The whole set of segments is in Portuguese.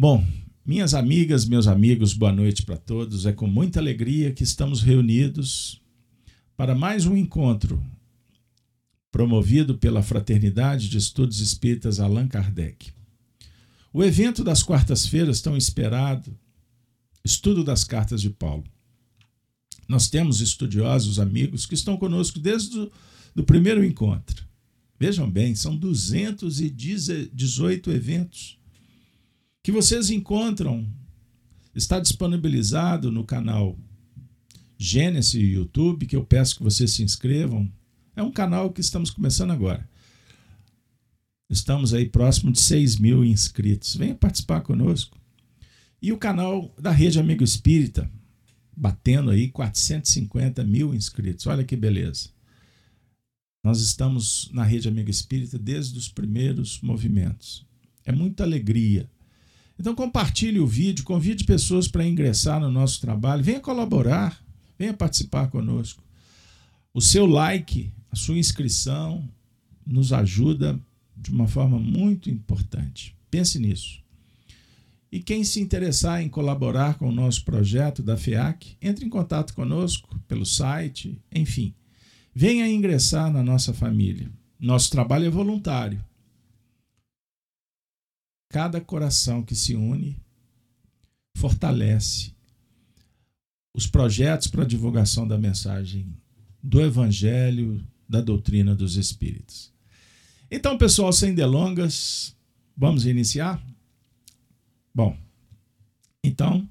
Bom, minhas amigas, meus amigos, boa noite para todos. É com muita alegria que estamos reunidos para mais um encontro promovido pela Fraternidade de Estudos Espíritas Allan Kardec. O evento das quartas-feiras tão esperado, Estudo das Cartas de Paulo. Nós temos estudiosos amigos que estão conosco desde o do primeiro encontro. Vejam bem, são 218 eventos que vocês encontram. Está disponibilizado no canal Gênesis YouTube, que eu peço que vocês se inscrevam. É um canal que estamos começando agora. Estamos aí próximo de 6 mil inscritos. Venha participar conosco. E o canal da Rede Amigo Espírita, batendo aí 450 mil inscritos. Olha que beleza. Nós estamos na Rede Amigo Espírita desde os primeiros movimentos. É muita alegria. Então compartilhe o vídeo, convide pessoas para ingressar no nosso trabalho, venha colaborar, venha participar conosco. O seu like, a sua inscrição nos ajuda de uma forma muito importante. Pense nisso. E quem se interessar em colaborar com o nosso projeto da FEAC, entre em contato conosco pelo site, enfim. Venha ingressar na nossa família. Nosso trabalho é voluntário. Cada coração que se une fortalece os projetos para a divulgação da mensagem do Evangelho, da doutrina dos Espíritos. Então, pessoal, sem delongas, vamos iniciar? Bom, então,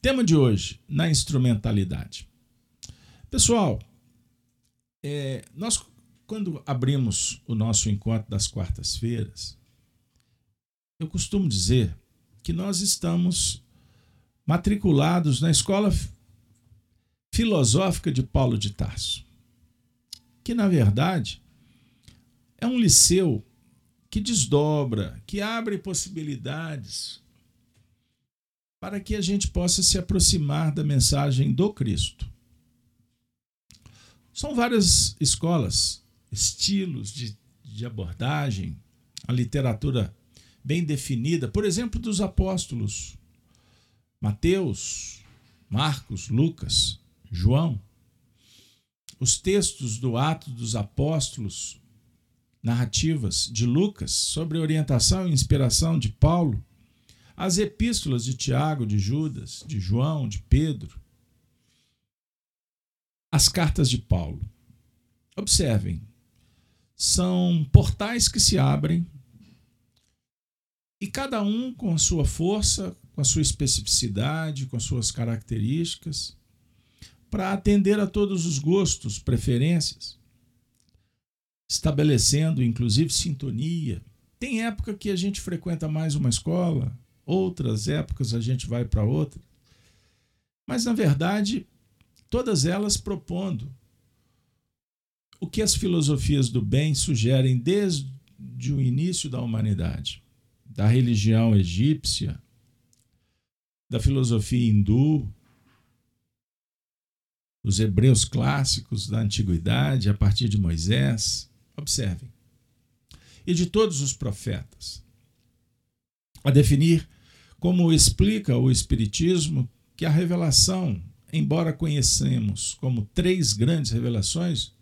tema de hoje, na instrumentalidade. Pessoal, é, nós, quando abrimos o nosso encontro das quartas-feiras, eu costumo dizer que nós estamos matriculados na escola filosófica de Paulo de Tarso, que na verdade é um liceu que desdobra, que abre possibilidades para que a gente possa se aproximar da mensagem do Cristo. São várias escolas, estilos de, de abordagem, a literatura bem definida, por exemplo, dos apóstolos Mateus, Marcos, Lucas, João. Os textos do Ato dos Apóstolos, narrativas de Lucas, sobre orientação e inspiração de Paulo, as epístolas de Tiago, de Judas, de João, de Pedro, as cartas de Paulo. Observem, são portais que se abrem e cada um com a sua força, com a sua especificidade, com as suas características, para atender a todos os gostos, preferências, estabelecendo inclusive sintonia. Tem época que a gente frequenta mais uma escola, outras épocas a gente vai para outra. Mas, na verdade, todas elas propondo o que as filosofias do bem sugerem desde o início da humanidade, da religião egípcia, da filosofia hindu, os hebreus clássicos da antiguidade, a partir de Moisés. Observem. E de todos os profetas. A definir como explica o Espiritismo que a revelação embora conhecemos como três grandes revelações,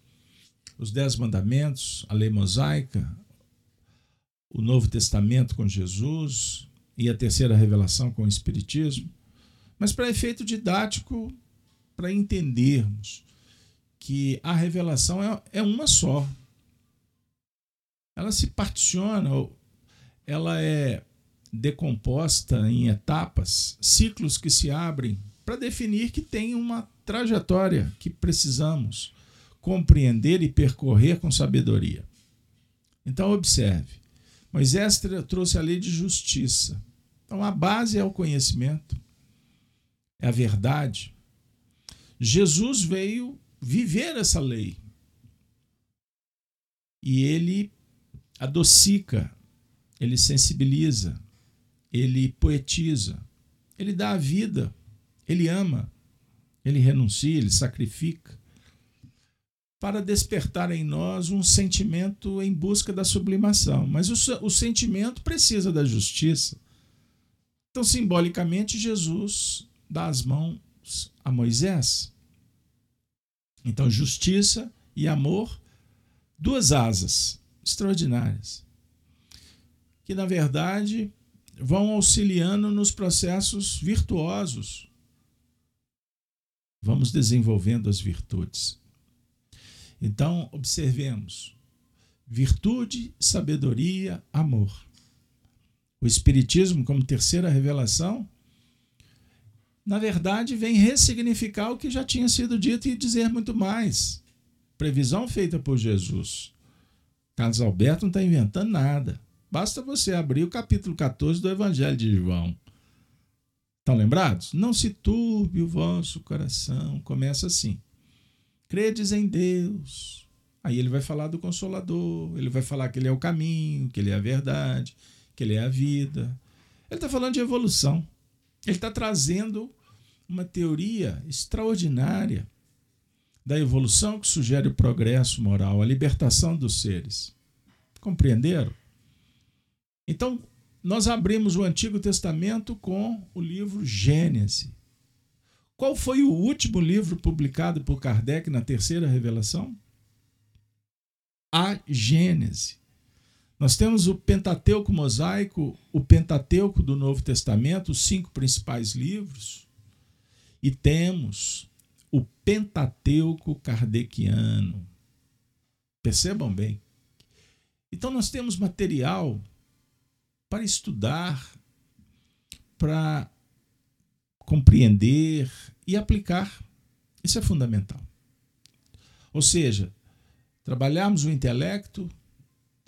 os Dez Mandamentos, a Lei Mosaica, o Novo Testamento com Jesus e a terceira revelação com o Espiritismo, mas para efeito didático, para entendermos que a revelação é, é uma só. Ela se particiona, ela é decomposta em etapas, ciclos que se abrem para definir que tem uma trajetória que precisamos compreender e percorrer com sabedoria. Então, observe: Moisés trouxe a lei de justiça. Então, a base é o conhecimento, é a verdade. Jesus veio viver essa lei. E ele adocica, ele sensibiliza, ele poetiza, ele dá a vida ele ama, ele renuncia, ele sacrifica para despertar em nós um sentimento em busca da sublimação. Mas o, o sentimento precisa da justiça, Então, simbolicamente, Jesus dá as mãos a Moisés. Então, justiça e amor, duas asas extraordinárias, que na verdade vão auxiliando nos processos virtuosos. Vamos desenvolvendo as virtudes. Então, observemos: virtude, sabedoria, amor. O Espiritismo, como terceira revelação, na verdade, vem ressignificar o que já tinha sido dito e dizer muito mais. Previsão feita por Jesus. Carlos Alberto não está inventando nada. Basta você abrir o capítulo 14 do Evangelho de João. Estão lembrados? Não se turbe o vosso coração. Começa assim. Credes em Deus. Aí ele vai falar do Consolador, ele vai falar que ele é o caminho, que ele é a verdade, que ele é a vida. Ele está falando de evolução. Ele está trazendo uma teoria extraordinária da evolução que sugere o progresso moral, a libertação dos seres. Compreenderam? Então, nós abrimos o Antigo Testamento com o livro Gênesis. Qual foi o último livro publicado por Kardec na terceira revelação? A Gênese. Nós temos o Pentateuco mosaico, o Pentateuco do Novo Testamento, os cinco principais livros, e temos o Pentateuco kardeciano. Percebam bem. Então nós temos material para estudar, para compreender e aplicar. Isso é fundamental. Ou seja, trabalharmos o intelecto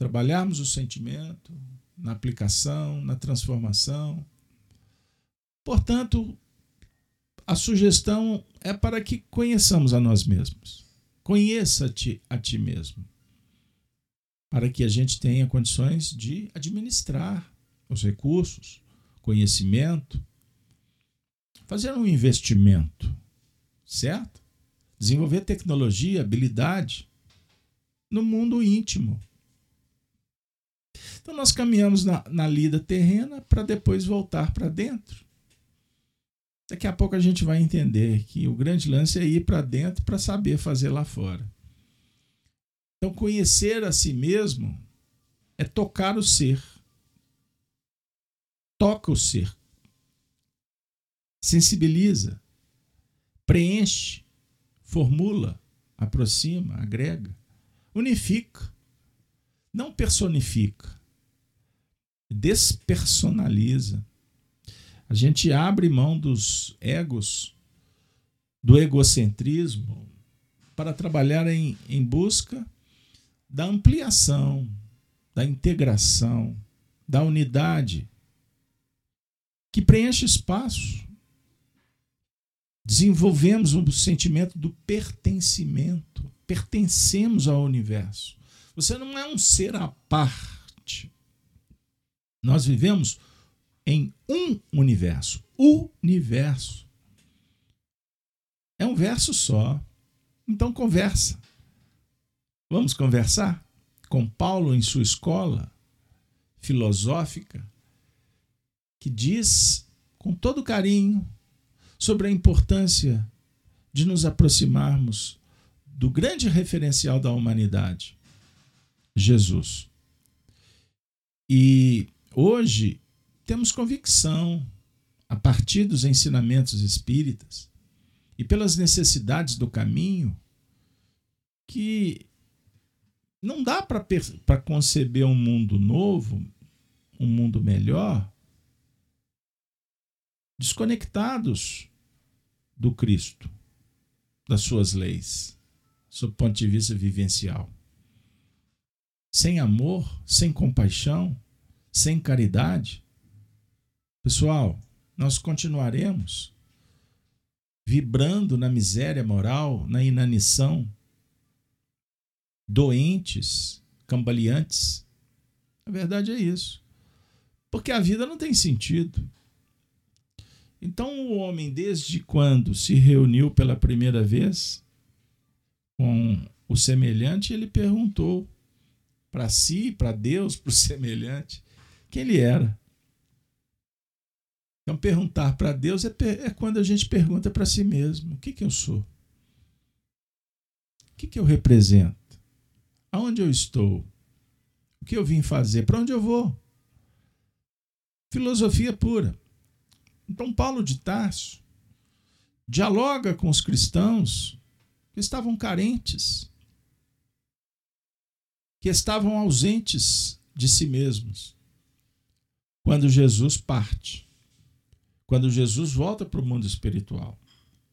trabalharmos o sentimento na aplicação, na transformação. Portanto, a sugestão é para que conheçamos a nós mesmos. Conheça-te a ti mesmo. Para que a gente tenha condições de administrar os recursos, conhecimento, fazer um investimento, certo? Desenvolver tecnologia, habilidade no mundo íntimo então nós caminhamos na, na lida terrena para depois voltar para dentro. Daqui a pouco a gente vai entender que o grande lance é ir para dentro para saber fazer lá fora. Então, conhecer a si mesmo é tocar o ser. Toca o ser. Sensibiliza. Preenche. Formula. Aproxima. Agrega. Unifica. Não personifica despersonaliza. A gente abre mão dos egos, do egocentrismo, para trabalhar em, em busca da ampliação, da integração, da unidade, que preenche espaço. Desenvolvemos o sentimento do pertencimento. Pertencemos ao universo. Você não é um ser à parte. Nós vivemos em um universo. Universo. É um verso só. Então conversa. Vamos conversar com Paulo em sua escola filosófica, que diz com todo carinho sobre a importância de nos aproximarmos do grande referencial da humanidade, Jesus. E Hoje, temos convicção, a partir dos ensinamentos espíritas e pelas necessidades do caminho, que não dá para conceber um mundo novo, um mundo melhor, desconectados do Cristo, das suas leis, sob ponto de vista vivencial. Sem amor, sem compaixão, sem caridade, pessoal, nós continuaremos vibrando na miséria moral, na inanição, doentes, cambaleantes. A verdade é isso. Porque a vida não tem sentido. Então, o homem, desde quando se reuniu pela primeira vez com o semelhante, ele perguntou para si, para Deus, para o semelhante: quem ele era. Então, perguntar para Deus é, é, quando a gente pergunta para si mesmo: o que, que eu sou? O que, que eu represento? Aonde eu estou? O que eu vim fazer? Para onde eu vou? Filosofia pura. Então, Paulo de Tarso dialoga com os cristãos que estavam carentes, que estavam ausentes de si mesmos. Quando Jesus parte, quando Jesus volta para o mundo espiritual.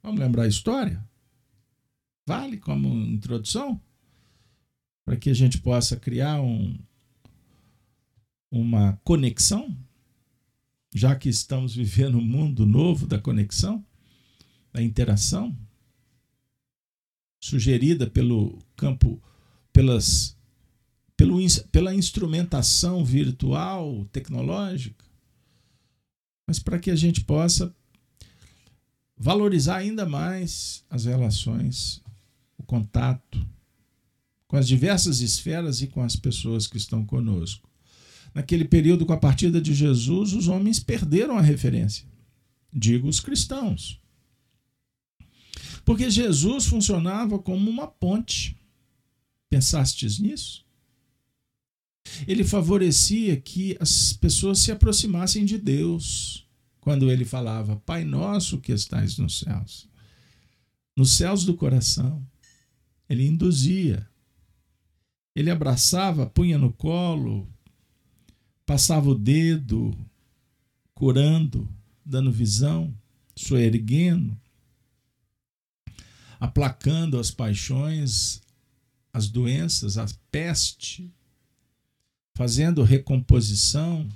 Vamos lembrar a história? Vale como introdução? Para que a gente possa criar um, uma conexão, já que estamos vivendo um mundo novo da conexão, da interação, sugerida pelo campo, pelas, pelo, pela instrumentação virtual, tecnológica, mas para que a gente possa valorizar ainda mais as relações, o contato com as diversas esferas e com as pessoas que estão conosco. Naquele período, com a partida de Jesus, os homens perderam a referência. Digo os cristãos. Porque Jesus funcionava como uma ponte. Pensastes nisso? ele favorecia que as pessoas se aproximassem de Deus quando ele falava: Pai nosso que estais nos céus. Nos céus do coração. Ele induzia. Ele abraçava, punha no colo, passava o dedo, curando, dando visão, soerguendo, aplacando as paixões, as doenças, a peste, fazendo recomposição,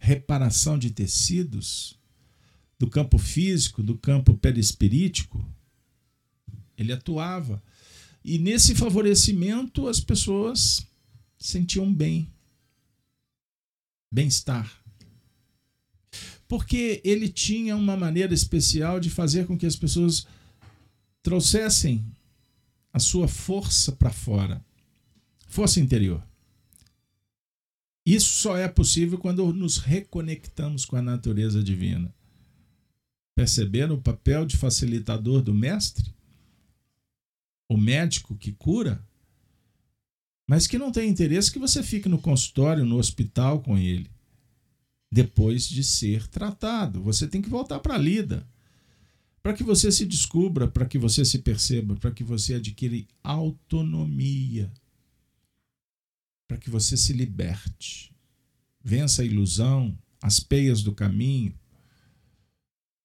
reparação de tecidos do campo físico, do campo perispirítico. Ele atuava. E nesse favorecimento as pessoas sentiam bem, bem-estar. Porque ele tinha uma maneira especial de fazer com que as pessoas trouxessem a sua força para fora, força interior. Isso só é possível quando nos reconectamos com a natureza divina. Perceberam o papel de facilitador do mestre? O médico que cura? Mas que não tem interesse que você fique no consultório, no hospital com ele. Depois de ser tratado, você tem que voltar para a lida. Para que você se descubra, para que você se perceba, para que você adquire autonomia para que você se liberte. Vença a ilusão, as peias do caminho.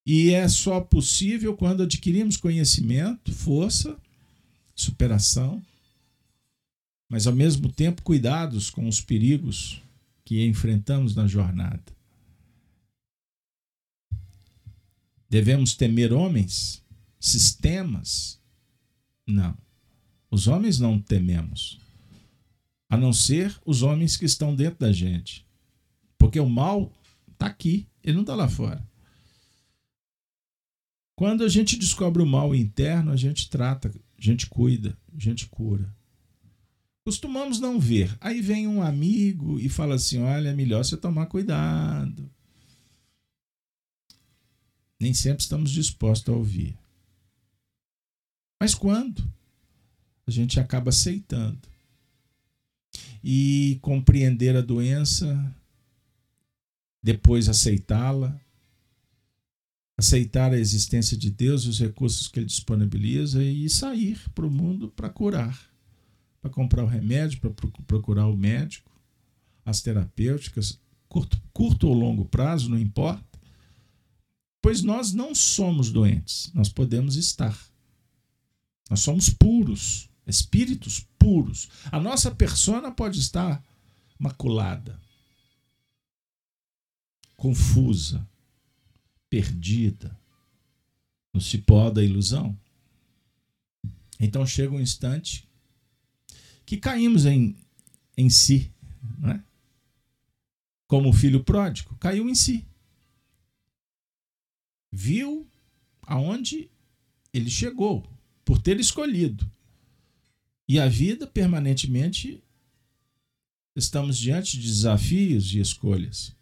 E é só possível quando adquirimos conhecimento, força, superação, mas ao mesmo tempo cuidados com os perigos que enfrentamos na jornada. Devemos temer homens, sistemas? Não. Os homens não tememos a não ser os homens que estão dentro da gente. Porque o mal está aqui, ele não está lá fora. Quando a gente descobre o mal interno, a gente trata, a gente cuida, a gente cura. Costumamos não ver. Aí vem um amigo e fala assim: olha, é melhor você tomar cuidado. Nem sempre estamos dispostos a ouvir. Mas quando? A gente acaba aceitando e compreender a doença, depois aceitá-la, aceitar a existência de Deus, os recursos que Ele disponibiliza e sair para o mundo para curar, para comprar o remédio, para procurar o médico, as terapêuticas, curto, curto ou longo prazo, não importa. Pois nós não somos doentes, nós podemos estar. Nós somos puros espíritos puros. A nossa persona pode estar maculada, confusa, perdida no cipó da ilusão. Então chega um instante que caímos em, em si, não é? como o filho pródigo, caiu em si. Viu aonde ele chegou, por ter escolhido. E a vida, permanentemente, estamos diante de desafios e escolhas.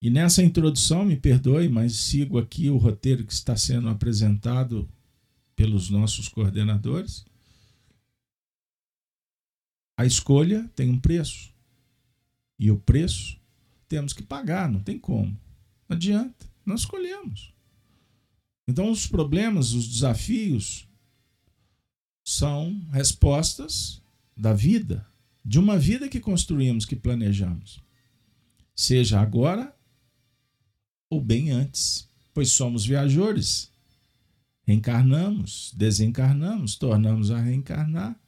E nessa introdução, me perdoe, mas sigo aqui o roteiro que está sendo apresentado pelos nossos coordenadores. A escolha tem um preço. E o preço temos que pagar, não tem como. Não adianta, nós escolhemos. Então, os problemas, os desafios são respostas da vida, de uma vida que construímos, que planejamos. Seja agora ou bem antes, pois somos viajores. Reencarnamos, desencarnamos, tornamos a reencarnar.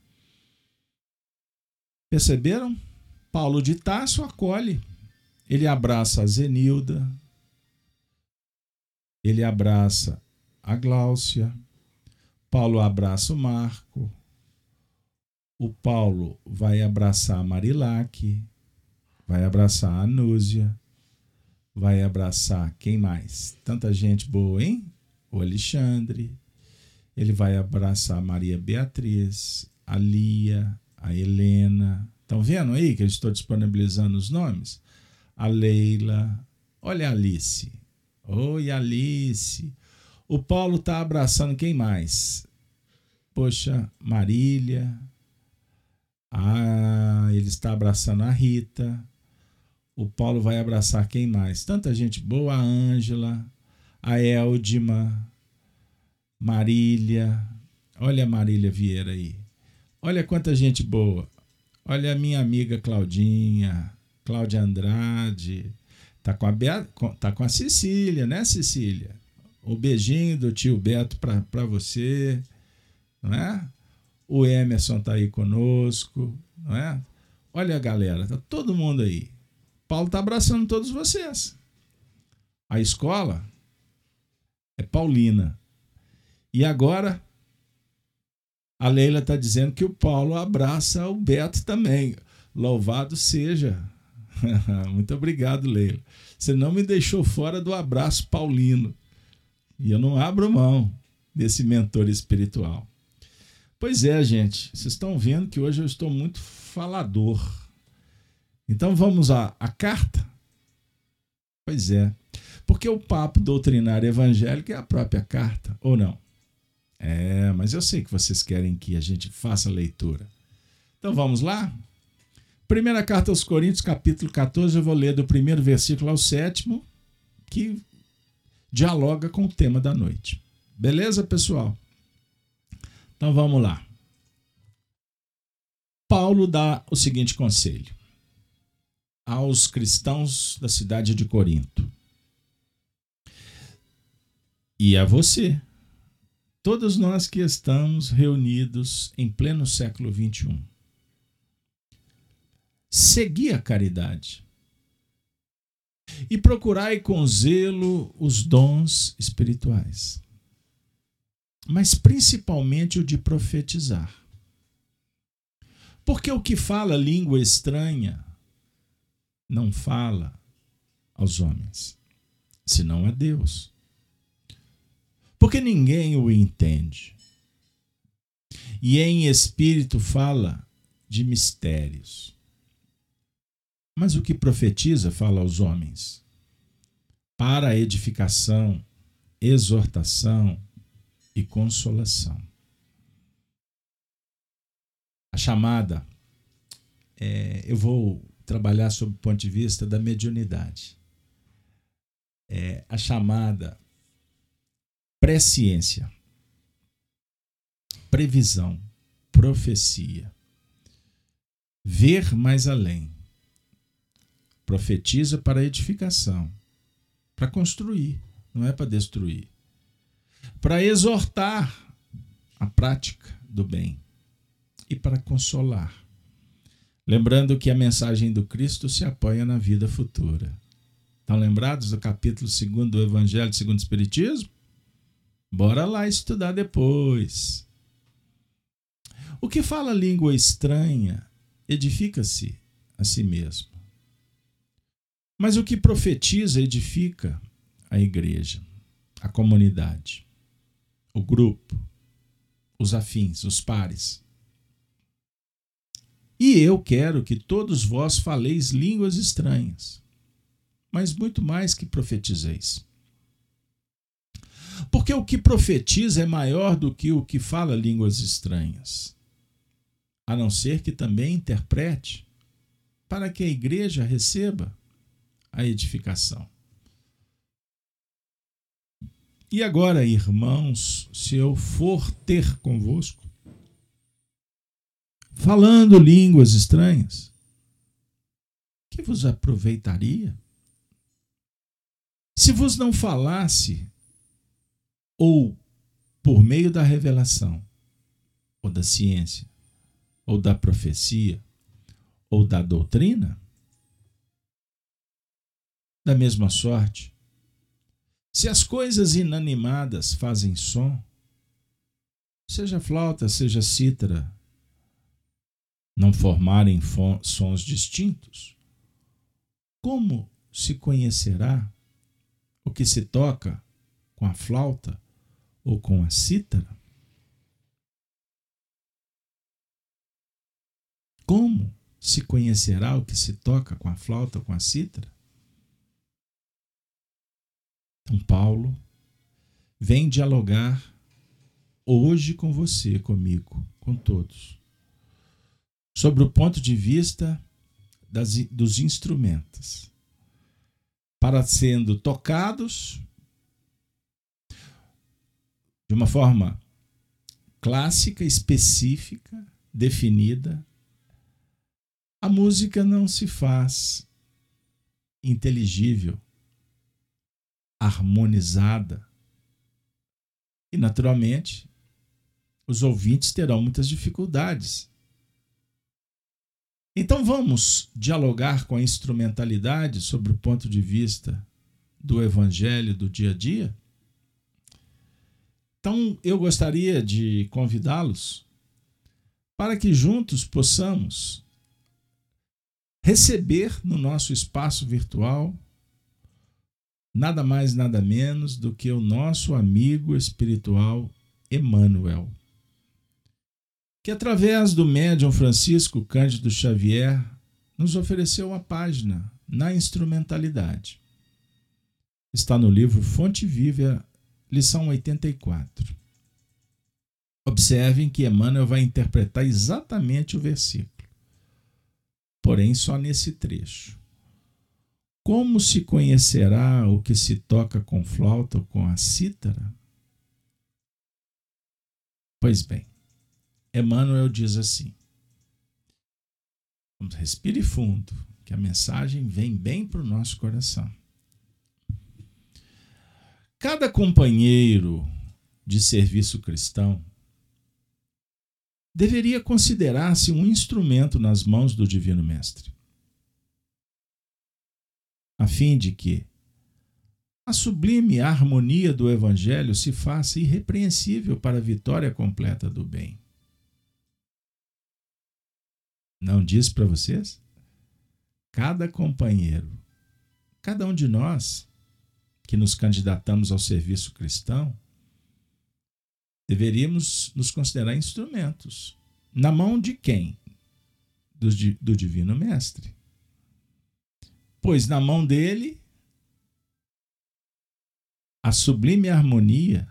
Perceberam? Paulo de Tarso acolhe. Ele abraça a Zenilda, ele abraça a Gláucia, Paulo abraça o Marco, o Paulo vai abraçar a Marilac, vai abraçar a Anúzia, vai abraçar quem mais? Tanta gente boa, hein? O Alexandre, ele vai abraçar a Maria Beatriz, a Lia, a Helena. Estão vendo aí que eu estou disponibilizando os nomes? A Leila, olha a Alice. Oi, Alice. O Paulo está abraçando quem mais? Poxa, Marília, ah, ele está abraçando a Rita. O Paulo vai abraçar quem mais? Tanta gente boa, a Ângela, a Eldima, Marília. Olha a Marília Vieira aí. Olha quanta gente boa. Olha a minha amiga Claudinha, Cláudia Andrade. Tá com a Bea, tá com a Cecília, né, Cecília? O beijinho do tio Beto para você, não é? O Emerson está aí conosco, não é? Olha a galera, tá todo mundo aí. Paulo está abraçando todos vocês. A escola é Paulina. E agora a Leila está dizendo que o Paulo abraça o Beto também. Louvado seja. Muito obrigado, Leila. Você não me deixou fora do abraço paulino. E eu não abro mão desse mentor espiritual. Pois é, gente, vocês estão vendo que hoje eu estou muito falador. Então vamos à, à carta? Pois é. Porque o papo doutrinário evangélico é a própria carta, ou não? É, mas eu sei que vocês querem que a gente faça a leitura. Então vamos lá? Primeira carta aos Coríntios, capítulo 14, eu vou ler do primeiro versículo ao sétimo, que dialoga com o tema da noite. Beleza, pessoal? Então vamos lá. Paulo dá o seguinte conselho aos cristãos da cidade de Corinto. E a você, todos nós que estamos reunidos em pleno século XXI. Segui a caridade e procurai com zelo os dons espirituais mas principalmente o de profetizar. Porque o que fala língua estranha não fala aos homens, senão a Deus. Porque ninguém o entende. E em espírito fala de mistérios. Mas o que profetiza fala aos homens para edificação, exortação, e consolação. A chamada, é, eu vou trabalhar sob o ponto de vista da mediunidade. É, a chamada presciência, previsão, profecia, ver mais além, profetiza para edificação, para construir, não é para destruir para exortar a prática do bem e para consolar. Lembrando que a mensagem do Cristo se apoia na vida futura. Estão lembrados do capítulo 2 do Evangelho segundo o Espiritismo? Bora lá estudar depois. O que fala língua estranha edifica-se a si mesmo. Mas o que profetiza edifica a igreja, a comunidade o grupo, os afins, os pares. E eu quero que todos vós faleis línguas estranhas. mas muito mais que profetizeis. Porque o que profetiza é maior do que o que fala línguas estranhas, a não ser que também interprete, para que a igreja receba a edificação. E agora, irmãos, se eu for ter convosco, falando línguas estranhas, que vos aproveitaria? Se vos não falasse, ou por meio da revelação, ou da ciência, ou da profecia, ou da doutrina, da mesma sorte, se as coisas inanimadas fazem som, seja flauta, seja cítara, não formarem sons distintos, como se conhecerá o que se toca com a flauta ou com a cítara? Como se conhecerá o que se toca com a flauta ou com a cítara? Então, Paulo vem dialogar hoje com você, comigo, com todos, sobre o ponto de vista das, dos instrumentos, para sendo tocados de uma forma clássica, específica, definida. A música não se faz inteligível harmonizada. E, naturalmente, os ouvintes terão muitas dificuldades. Então, vamos dialogar com a instrumentalidade sobre o ponto de vista do evangelho do dia a dia? Então, eu gostaria de convidá-los para que juntos possamos receber no nosso espaço virtual nada mais, nada menos do que o nosso amigo espiritual Emmanuel, que através do médium Francisco Cândido Xavier nos ofereceu uma página na instrumentalidade. Está no livro Fonte Viva, lição 84. Observem que Emmanuel vai interpretar exatamente o versículo, porém só nesse trecho. Como se conhecerá o que se toca com flauta ou com a cítara? Pois bem, Emmanuel diz assim: respire fundo, que a mensagem vem bem para o nosso coração. Cada companheiro de serviço cristão deveria considerar-se um instrumento nas mãos do Divino Mestre a fim de que a sublime harmonia do Evangelho se faça irrepreensível para a vitória completa do bem. Não diz para vocês? Cada companheiro, cada um de nós que nos candidatamos ao serviço cristão, deveríamos nos considerar instrumentos. Na mão de quem? Do, do Divino Mestre pois na mão dele a sublime harmonia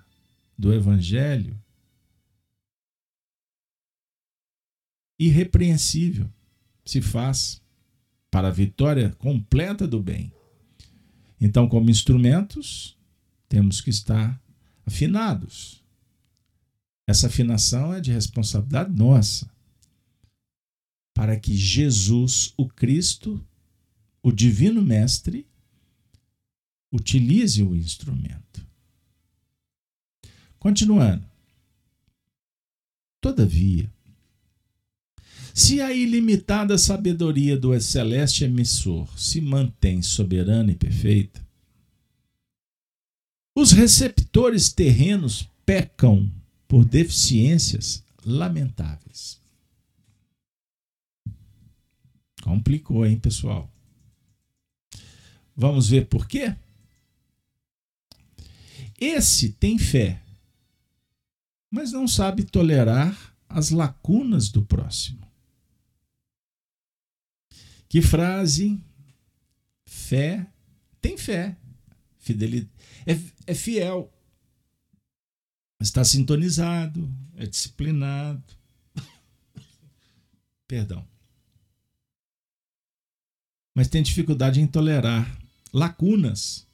do Evangelho irrepreensível se faz para a vitória completa do bem. Então, como instrumentos, temos que estar afinados. Essa afinação é de responsabilidade nossa, para que Jesus, o Cristo, o Divino Mestre utilize o instrumento. Continuando. Todavia, se a ilimitada sabedoria do celeste emissor se mantém soberana e perfeita, os receptores terrenos pecam por deficiências lamentáveis. Complicou, hein, pessoal? Vamos ver por quê? Esse tem fé, mas não sabe tolerar as lacunas do próximo. Que frase, fé, tem fé, fidelidade, é, é fiel, está sintonizado, é disciplinado. Perdão. Mas tem dificuldade em tolerar lacunas,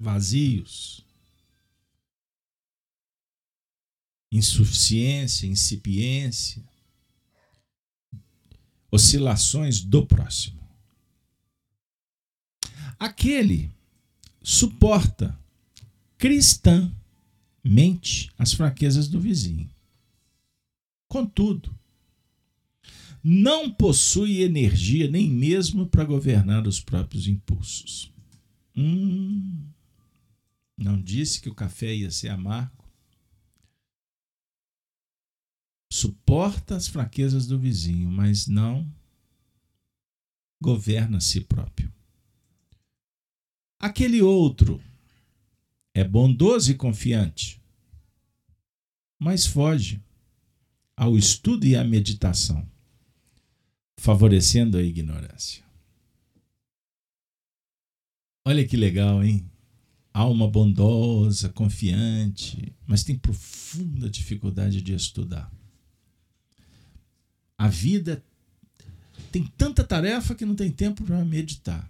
vazios, insuficiência, incipiência, oscilações do próximo. Aquele suporta cristãmente as fraquezas do vizinho. Contudo, não possui energia nem mesmo para governar os próprios impulsos. Hum, não disse que o café ia ser amargo? Suporta as fraquezas do vizinho, mas não governa a si próprio. Aquele outro é bondoso e confiante, mas foge ao estudo e à meditação, favorecendo a ignorância. Olha que legal, hein? Alma bondosa, confiante, mas tem profunda dificuldade de estudar. A vida tem tanta tarefa que não tem tempo para meditar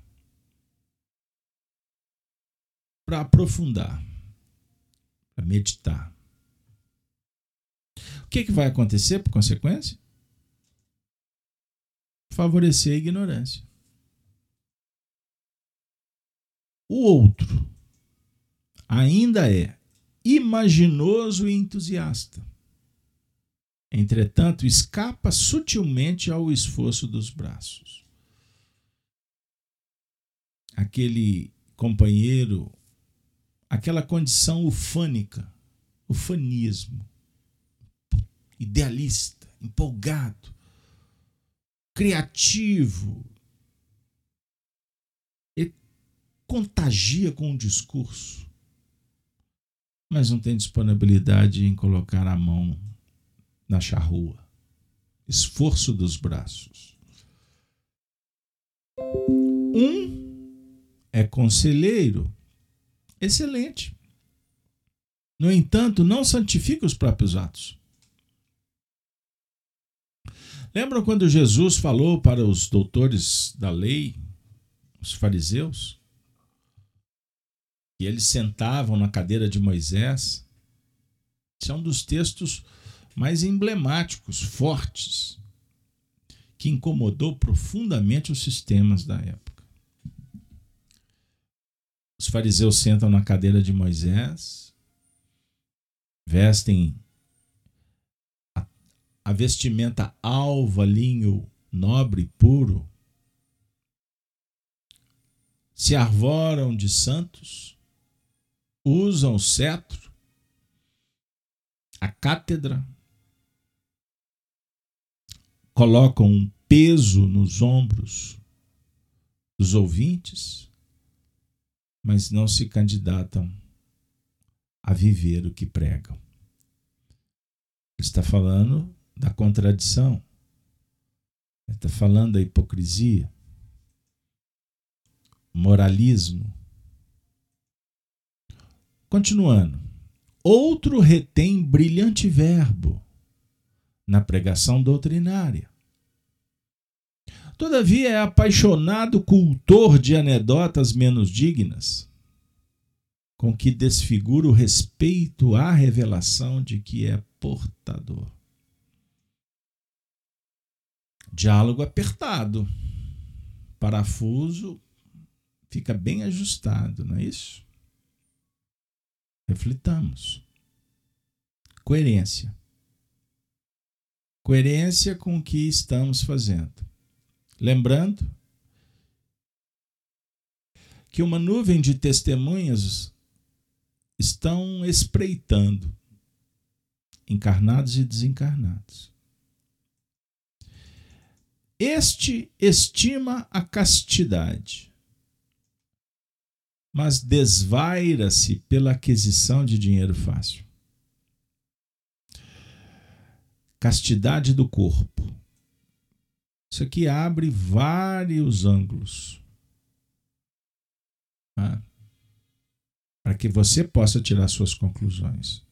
para aprofundar, para meditar. O que, que vai acontecer por consequência? Favorecer a ignorância. O outro ainda é imaginoso e entusiasta. Entretanto, escapa sutilmente ao esforço dos braços. Aquele companheiro aquela condição ufânica, ufanismo, idealista, empolgado, criativo, contagia com o discurso, mas não tem disponibilidade em colocar a mão na charrua. Esforço dos braços. Um é conselheiro excelente. No entanto, não santifica os próprios atos. Lembram quando Jesus falou para os doutores da lei, os fariseus, que eles sentavam na cadeira de Moisés? Esse é um dos textos mais emblemáticos, fortes, que incomodou profundamente os sistemas da época. Os fariseus sentam na cadeira de Moisés, vestem a, vestimenta alva, linho nobre e puro, se arvoram de santos, usam o cetro, a cátedra, colocam um peso nos ombros dos ouvintes mas não se candidatam a viver o que pregam. Ele está falando da contradição, ele está falando da hipocrisia, moralismo. Continuando, outro retém brilhante verbo na pregação doutrinária. Todavia é apaixonado cultor de anedotas menos dignas, com que desfigura o respeito à revelação de que é portador. Diálogo apertado. Parafuso fica bem ajustado, não é isso? Reflitamos. Coerência. Coerência com o que estamos fazendo. Lembrando que uma nuvem de testemunhas estão espreitando, encarnados e desencarnados. Este estima a castidade, mas desvaira-se pela aquisição de dinheiro fácil. Castidade do corpo Isso aqui abre vários ângulos. Tá? Para que você possa tirar suas conclusões.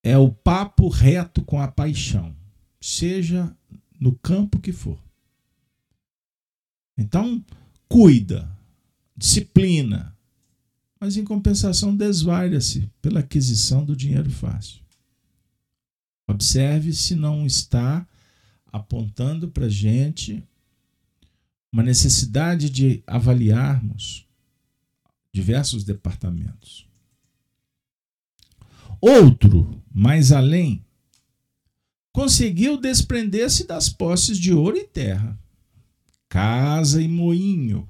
É o papo reto com a paixão, seja no campo que for. Então, cuida, disciplina, mas em compensação desvalha-se pela aquisição do dinheiro fácil. Observe se não está apontando para a gente uma necessidade de avaliarmos diversos departamentos. Outro, mais além, conseguiu desprender-se das posses de ouro e terra, casa e moinho,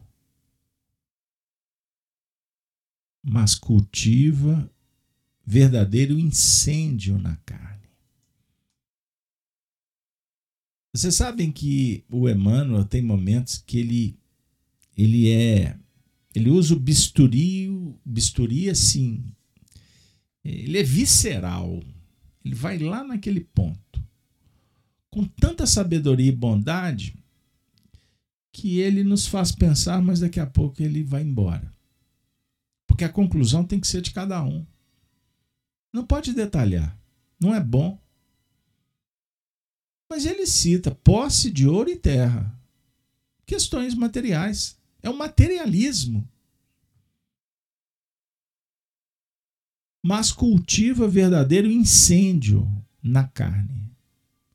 mas cultiva verdadeiro incêndio na carne. Vocês sabem que o Emmanuel tem momentos que ele ele é ele usa o bisturi, bisturi assim. Ele é visceral. Ele vai lá naquele ponto. Com tanta sabedoria e bondade que ele nos faz pensar, mas daqui a pouco ele vai embora. Porque a conclusão tem que ser de cada um. Não pode detalhar. Não é bom. Mas ele cita posse de ouro e terra, questões materiais. É o materialismo. Mas cultiva verdadeiro incêndio na carne.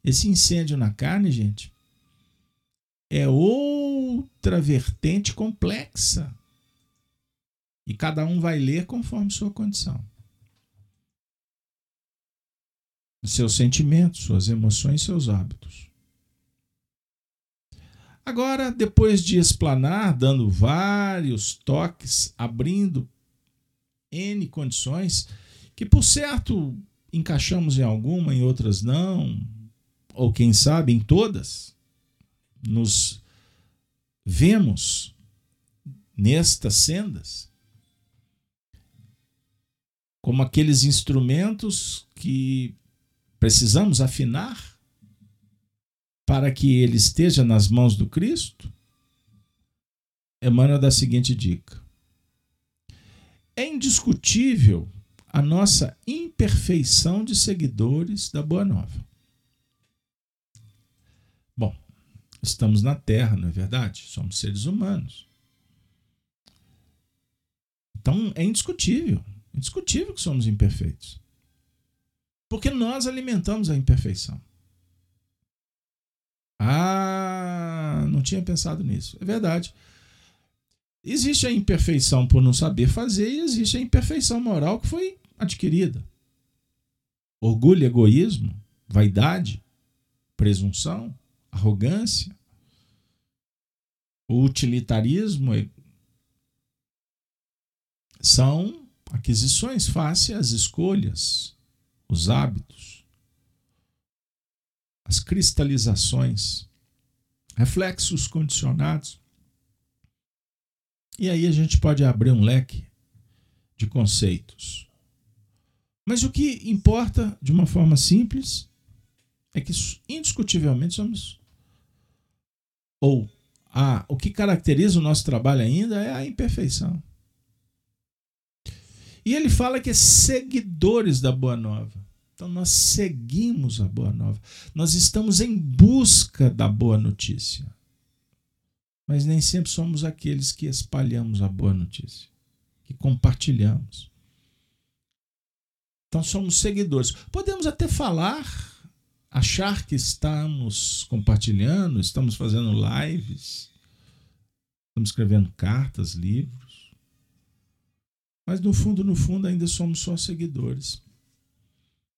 Esse incêndio na carne, gente, é outra vertente complexa. E cada um vai ler conforme sua condição. Seus sentimentos, suas emoções, seus hábitos. Agora, depois de explanar, dando vários toques, abrindo N condições, que por certo encaixamos em alguma, em outras não, ou quem sabe em todas, nos vemos nestas sendas como aqueles instrumentos que Precisamos afinar para que ele esteja nas mãos do Cristo? Emmanuel dá a seguinte dica: É indiscutível a nossa imperfeição de seguidores da Boa Nova. Bom, estamos na Terra, não é verdade? Somos seres humanos. Então é indiscutível, indiscutível que somos imperfeitos. Porque nós alimentamos a imperfeição. Ah, não tinha pensado nisso. É verdade. Existe a imperfeição por não saber fazer e existe a imperfeição moral que foi adquirida. Orgulho, egoísmo, vaidade, presunção, arrogância, o utilitarismo são aquisições face às escolhas os hábitos, as cristalizações, reflexos condicionados. E aí a gente pode abrir um leque de conceitos. Mas o que importa, de uma forma simples, é que indiscutivelmente somos. Ou a, o que caracteriza o nosso trabalho ainda é a imperfeição. E ele fala que é seguidores da Boa Nova. Então nós seguimos a Boa Nova. Nós estamos em busca da boa notícia. Mas nem sempre somos aqueles que espalhamos a boa notícia, que compartilhamos. Então somos seguidores. Podemos até falar, achar que estamos compartilhando, estamos fazendo lives, estamos escrevendo cartas, livros mas no fundo, no fundo, ainda somos só seguidores.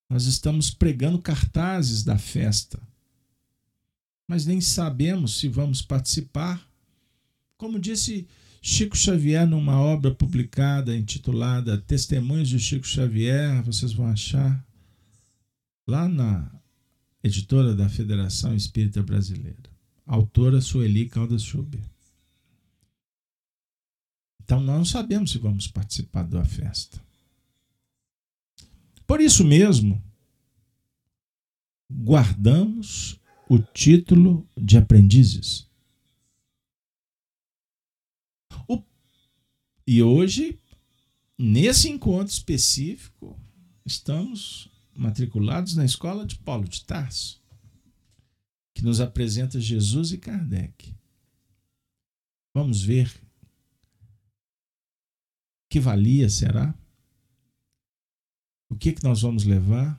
Nós estamos pregando cartazes da festa, mas nem sabemos se vamos participar. Como disse Chico Xavier numa obra publicada intitulada Testemunhos de Chico Xavier, vocês vão achar lá na editora da Federação Espírita Brasileira. Autora Sueli Caldas. Então nós não sabemos se vamos participar da festa. Por isso mesmo, guardamos o título de aprendizes. O, e hoje, nesse encontro específico, estamos matriculados na escola de Paulo de Tarso, que nos apresenta Jesus e Kardec. Vamos ver que valia será? O que, que nós vamos levar?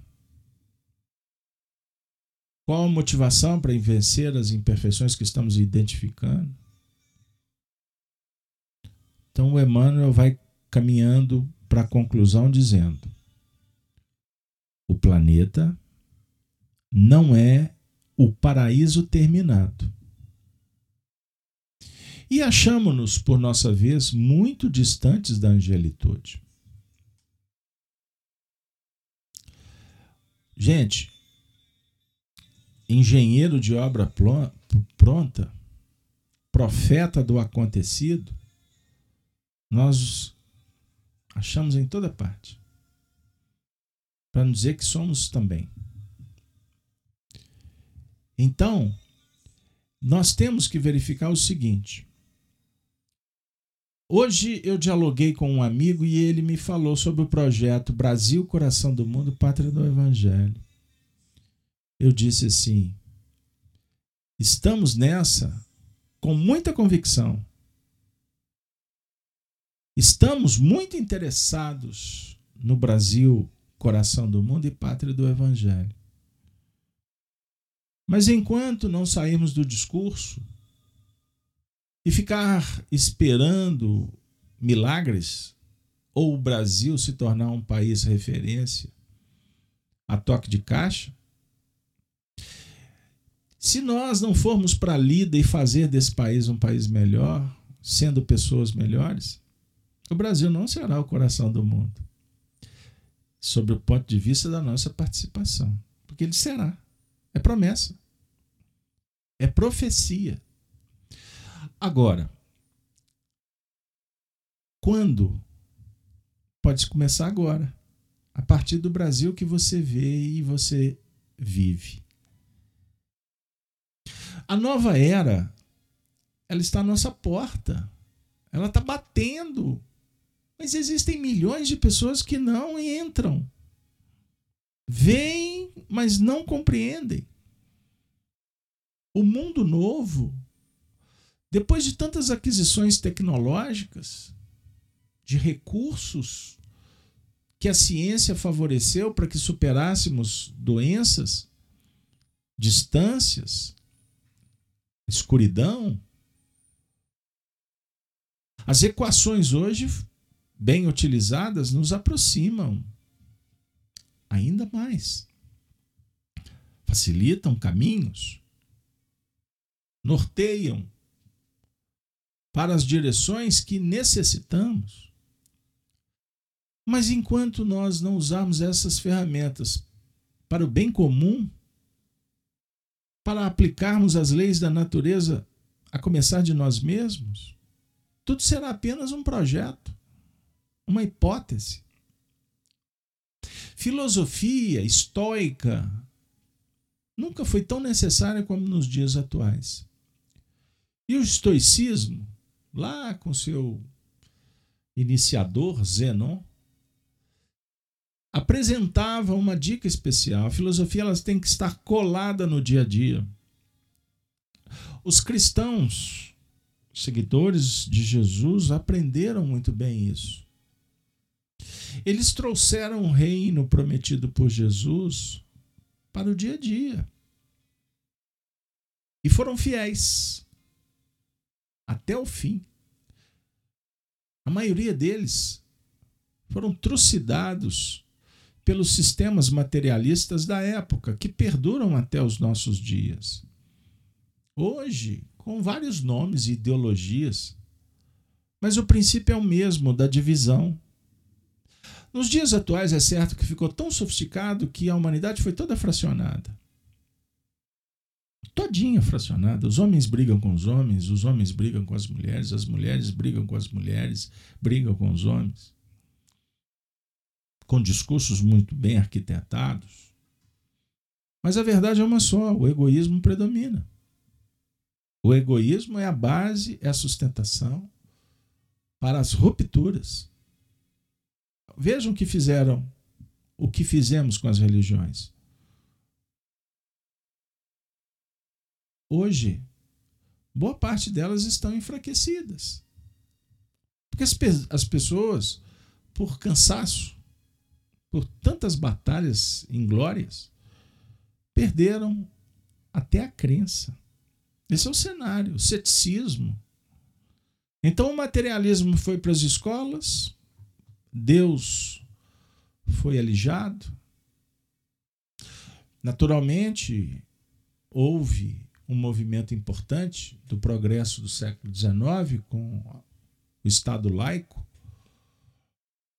Qual a motivação para vencer as imperfeições que estamos identificando? Então o Emmanuel vai caminhando para a conclusão dizendo: o planeta não é o paraíso terminado. E achamos-nos, por nossa vez, muito distantes da angelitude. Gente, engenheiro de obra pronta, profeta do acontecido, nós achamos em toda parte. Para não dizer que somos também. Então, nós temos que verificar o seguinte: Hoje eu dialoguei com um amigo e ele me falou sobre o projeto Brasil, Coração do Mundo, Pátria do Evangelho. Eu disse assim: estamos nessa com muita convicção. Estamos muito interessados no Brasil, coração do mundo e pátria do Evangelho. Mas enquanto não sairmos do discurso, e ficar esperando milagres ou o Brasil se tornar um país referência a toque de caixa? Se nós não formos para a lida e fazer desse país um país melhor, sendo pessoas melhores, o Brasil não será o coração do mundo. Sob o ponto de vista da nossa participação. Porque ele será. É promessa. É profecia. Agora, quando? Pode começar agora. A partir do Brasil que você vê e você vive. A nova era, ela está à nossa porta. Ela está batendo. Mas existem milhões de pessoas que não entram. Vêm, mas não compreendem. O mundo novo depois de tantas aquisições tecnológicas, de recursos que a ciência favoreceu para que superássemos doenças, distâncias, escuridão, as equações hoje, bem utilizadas, nos aproximam ainda mais. Facilitam caminhos, norteiam para as direções que necessitamos. Mas enquanto nós não usarmos essas ferramentas para o bem comum, para aplicarmos as leis da natureza a começar de nós mesmos, tudo será apenas um projeto, uma hipótese. Filosofia estoica nunca foi tão necessária como nos dias atuais. E o estoicismo lá com seu iniciador, Zenon, apresentava uma dica especial. A filosofia elas tem que estar colada no dia a dia. Os cristãos, seguidores de Jesus, aprenderam muito bem isso. Eles trouxeram o reino prometido por Jesus para o dia a dia. E foram fiéis até o fim. A maioria deles foram trucidados pelos sistemas materialistas da época, que perduram até os nossos dias. Hoje, com vários nomes e ideologias, mas o princípio é o mesmo da divisão. Nos dias atuais, é certo que ficou tão sofisticado que a humanidade foi toda fracionada todinha fracionada. Os homens brigam com os homens, os homens brigam com as mulheres, as mulheres brigam com as mulheres, brigam com os homens. Com discursos muito bem arquitetados. Mas a verdade é uma só: o egoísmo predomina. O egoísmo é a base, é a sustentação para as rupturas. Vejam o que fizeram, o que fizemos com as religiões. Hoje, boa parte delas estão enfraquecidas. Porque as, as pessoas, por cansaço, por tantas batalhas inglórias, perderam até a crença. Esse é o cenário, o ceticismo. Então o materialismo foi para as escolas, Deus foi alijado. Naturalmente, houve um movimento importante do progresso do século XIX com o Estado laico,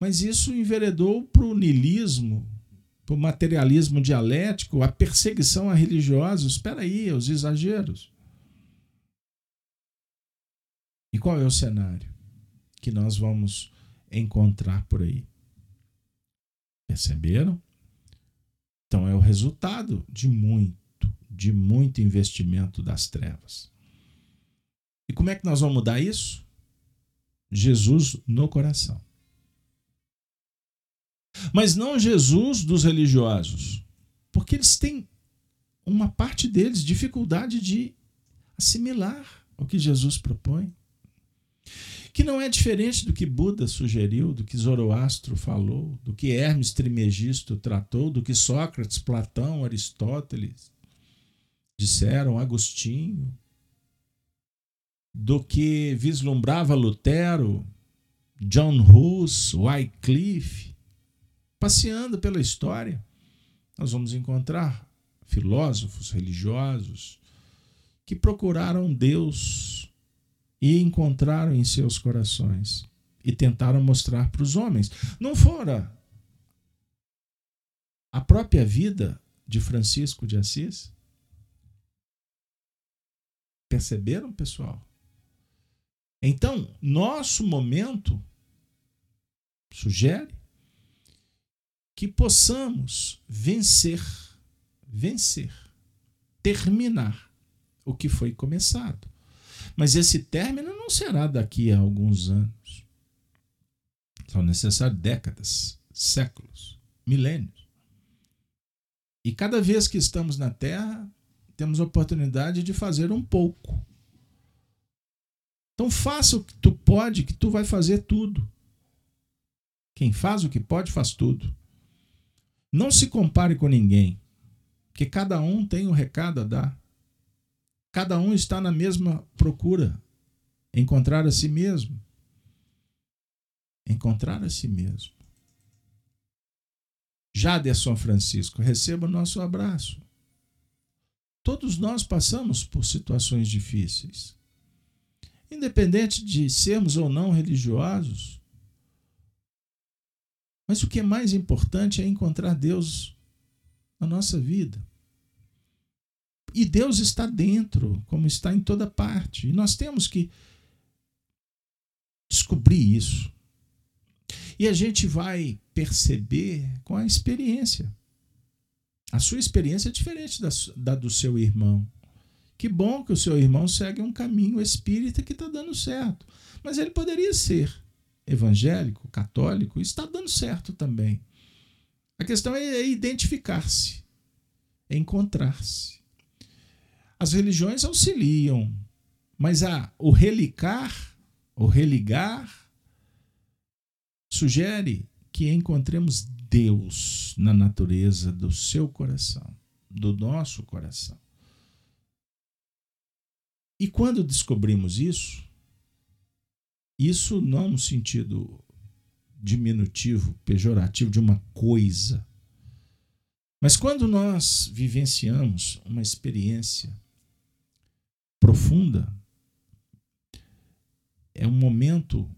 mas isso enveredou para o nilismo, para o materialismo dialético, a perseguição a religiosos. Espera aí, os exageros. E qual é o cenário que nós vamos encontrar por aí? Perceberam? Então é o resultado de muito, de muito investimento das trevas. E como é que nós vamos mudar isso? Jesus no coração. Mas não Jesus dos religiosos, porque eles têm uma parte deles dificuldade de assimilar o que Jesus propõe. Que não é diferente do que Buda sugeriu, do que Zoroastro falou, do que Hermes Trimegisto tratou, do que Sócrates, Platão, Aristóteles disseram, Agostinho, do que vislumbrava Lutero, John Hus, Wycliffe, passeando pela história, nós vamos encontrar filósofos religiosos que procuraram Deus e encontraram em seus corações e tentaram mostrar para os homens. Não fora a própria vida de Francisco de Assis? Perceberam, pessoal? Então, nosso momento sugere que possamos vencer, vencer, terminar o que foi começado. Mas esse término não será daqui a alguns anos. São necessárias décadas, séculos, milênios. E cada vez que estamos na Terra, temos a oportunidade de fazer um pouco então faça o que tu pode, que tu vai fazer tudo. Quem faz o que pode, faz tudo. Não se compare com ninguém, porque cada um tem um recado a dar. Cada um está na mesma procura, encontrar a si mesmo. Encontrar a si mesmo. Jaderson Francisco, receba o nosso abraço. Todos nós passamos por situações difíceis independente de sermos ou não religiosos. Mas o que é mais importante é encontrar Deus na nossa vida. E Deus está dentro, como está em toda parte. E nós temos que descobrir isso. E a gente vai perceber com a experiência. A sua experiência é diferente da, da do seu irmão. Que bom que o seu irmão segue um caminho espírita que está dando certo. Mas ele poderia ser evangélico, católico, está dando certo também. A questão é, é identificar-se, é encontrar-se. As religiões auxiliam, mas a, o relicar, o religar, sugere que encontremos Deus na natureza do seu coração, do nosso coração. E quando descobrimos isso, isso não no sentido diminutivo, pejorativo de uma coisa, mas quando nós vivenciamos uma experiência profunda, é um momento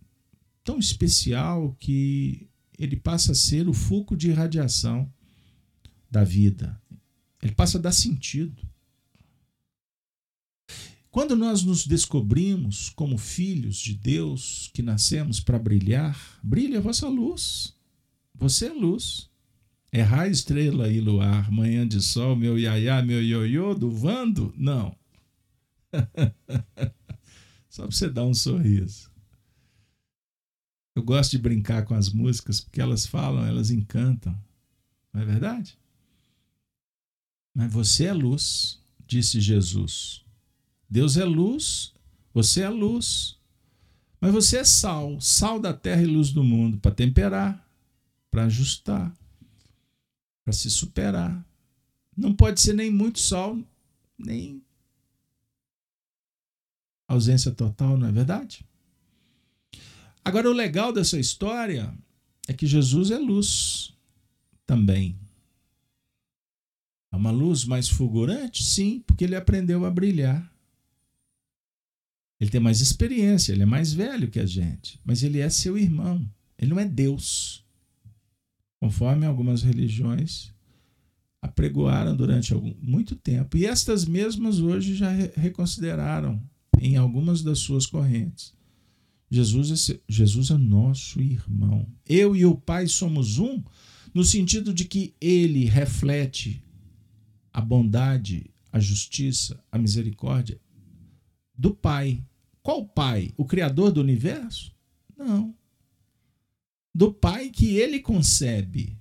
tão especial que ele passa a ser o fulcro de irradiação da vida. Ele passa a dar sentido. Quando nós nos descobrimos como filhos de Deus que nascemos para brilhar, brilha a vossa luz. Você é luz. É raio, estrela e luar, manhã de sol, meu iaiá, meu ioiô, do Vando? Não. Só para você dar um sorriso. Eu gosto de brincar com as músicas porque elas falam, elas encantam. Não é verdade? Mas você é luz, disse Jesus. Deus é luz, você é luz. Mas você é sal, sal da terra e luz do mundo, para temperar, para ajustar, para se superar. Não pode ser nem muito sal, nem ausência total, não é verdade? Agora, o legal dessa história é que Jesus é luz também. É uma luz mais fulgurante? Sim, porque ele aprendeu a brilhar. Ele tem mais experiência, ele é mais velho que a gente, mas ele é seu irmão. Ele não é Deus. Conforme algumas religiões apregoaram durante algum, muito tempo. E estas mesmas hoje já reconsideraram em algumas das suas correntes. Jesus é, Jesus é nosso irmão. Eu e o Pai somos um, no sentido de que ele reflete a bondade, a justiça, a misericórdia do Pai. Qual Pai? O Criador do universo? Não. Do Pai que ele concebe.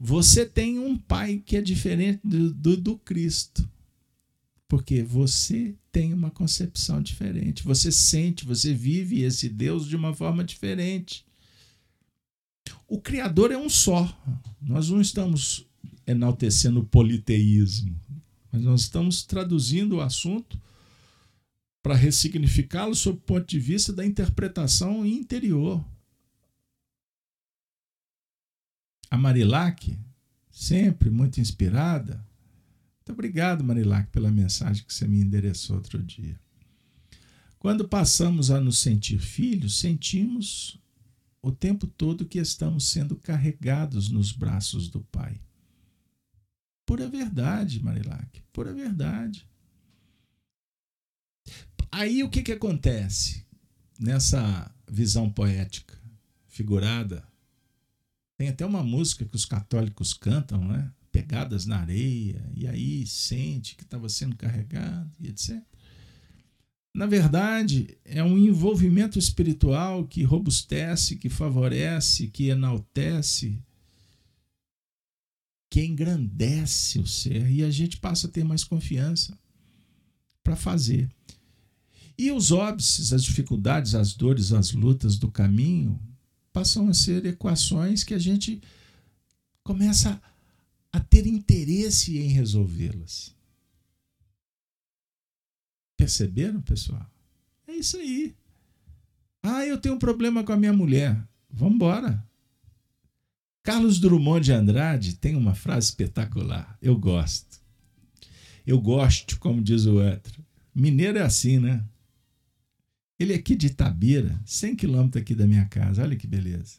Você tem um Pai que é diferente do, do, do Cristo. Porque você tem uma concepção diferente. Você sente, você vive esse Deus de uma forma diferente. O Criador é um só. Nós não estamos enaltecendo o politeísmo, mas nós estamos traduzindo o assunto para ressignificá-lo sob o ponto de vista da interpretação interior. A Marilac, sempre muito inspirada, muito obrigado, Marilac, pela mensagem que você me endereçou outro dia. Quando passamos a nos sentir filhos, sentimos o tempo todo que estamos sendo carregados nos braços do Pai. Pura verdade, Marilac, pura verdade. Aí o que, que acontece nessa visão poética, figurada? Tem até uma música que os católicos cantam, né? Pegadas na areia, e aí sente que estava sendo carregado e etc. Na verdade, é um envolvimento espiritual que robustece, que favorece, que enaltece, que engrandece o ser e a gente passa a ter mais confiança para fazer. E os óbices, as dificuldades, as dores, as lutas do caminho passam a ser equações que a gente começa a ter interesse em resolvê-las. Perceberam, pessoal? É isso aí. Ah, eu tenho um problema com a minha mulher. Vamos embora. Carlos Drummond de Andrade tem uma frase espetacular. Eu gosto. Eu gosto, como diz o outro. Mineiro é assim, né? Ele é aqui de Itabira, 100 quilômetros aqui da minha casa. Olha que beleza.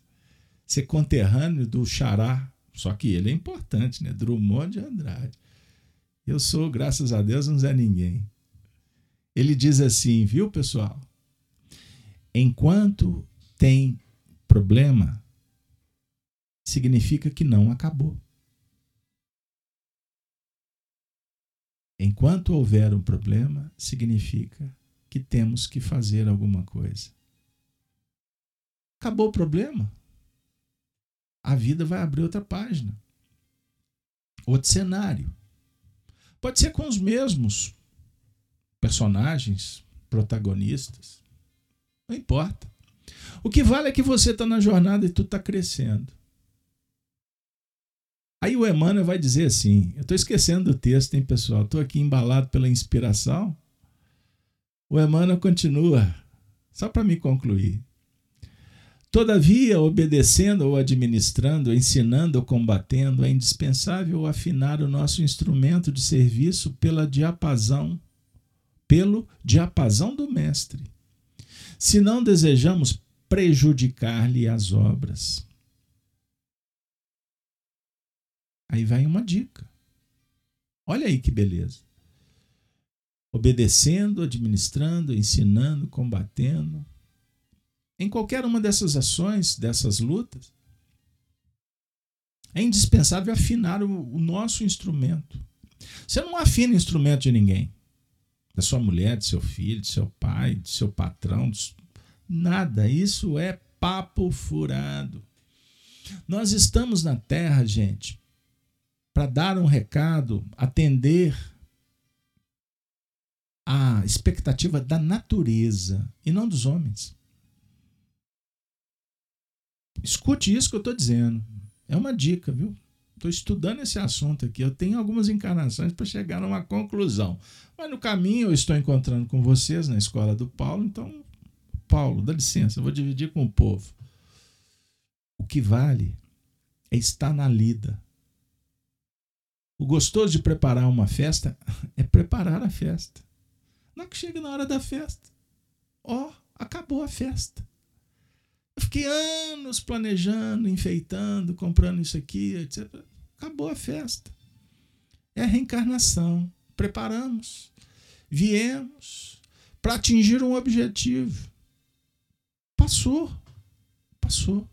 Ser conterrâneo do Xará, só que ele é importante, né? Drummond de Andrade. Eu sou, graças a Deus, um Zé Ninguém. Ele diz assim, viu, pessoal? Enquanto tem problema, significa que não acabou. Enquanto houver um problema, significa que temos que fazer alguma coisa. Acabou o problema. A vida vai abrir outra página. Outro cenário. Pode ser com os mesmos personagens, protagonistas. Não importa. O que vale é que você está na jornada e tu está crescendo. Aí o Emmanuel vai dizer assim: eu estou esquecendo do texto, hein, pessoal? Estou aqui embalado pela inspiração. O Emmanuel continua, só para me concluir. Todavia, obedecendo ou administrando, ensinando ou combatendo, é indispensável afinar o nosso instrumento de serviço pela diapasão, pelo diapasão do mestre. Se não desejamos prejudicar-lhe as obras. Aí vai uma dica. Olha aí que beleza obedecendo, administrando, ensinando, combatendo. Em qualquer uma dessas ações, dessas lutas, É indispensável afinar o, o nosso instrumento. Você não afina instrumento de ninguém. Da sua mulher, de seu filho, de seu pai, de seu patrão. De... Nada. Isso é papo furado. Nós estamos na terra, gente, para dar um recado, atender a expectativa da natureza e não dos homens. Escute isso que eu estou dizendo. É uma dica, viu? Estou estudando esse assunto aqui. Eu tenho algumas encarnações para chegar numa conclusão. Mas no caminho eu estou encontrando com vocês na escola do Paulo. Então, Paulo, dá licença, eu vou dividir com o povo. O que vale é estar na lida. O gostoso de preparar uma festa é preparar a festa. Não é que chega na hora da festa. Ó, acabou a festa. Eu fiquei anos planejando, enfeitando, comprando isso aqui, etc. Acabou a festa. É a reencarnação. Preparamos. Viemos para atingir um objetivo. Passou. Passou.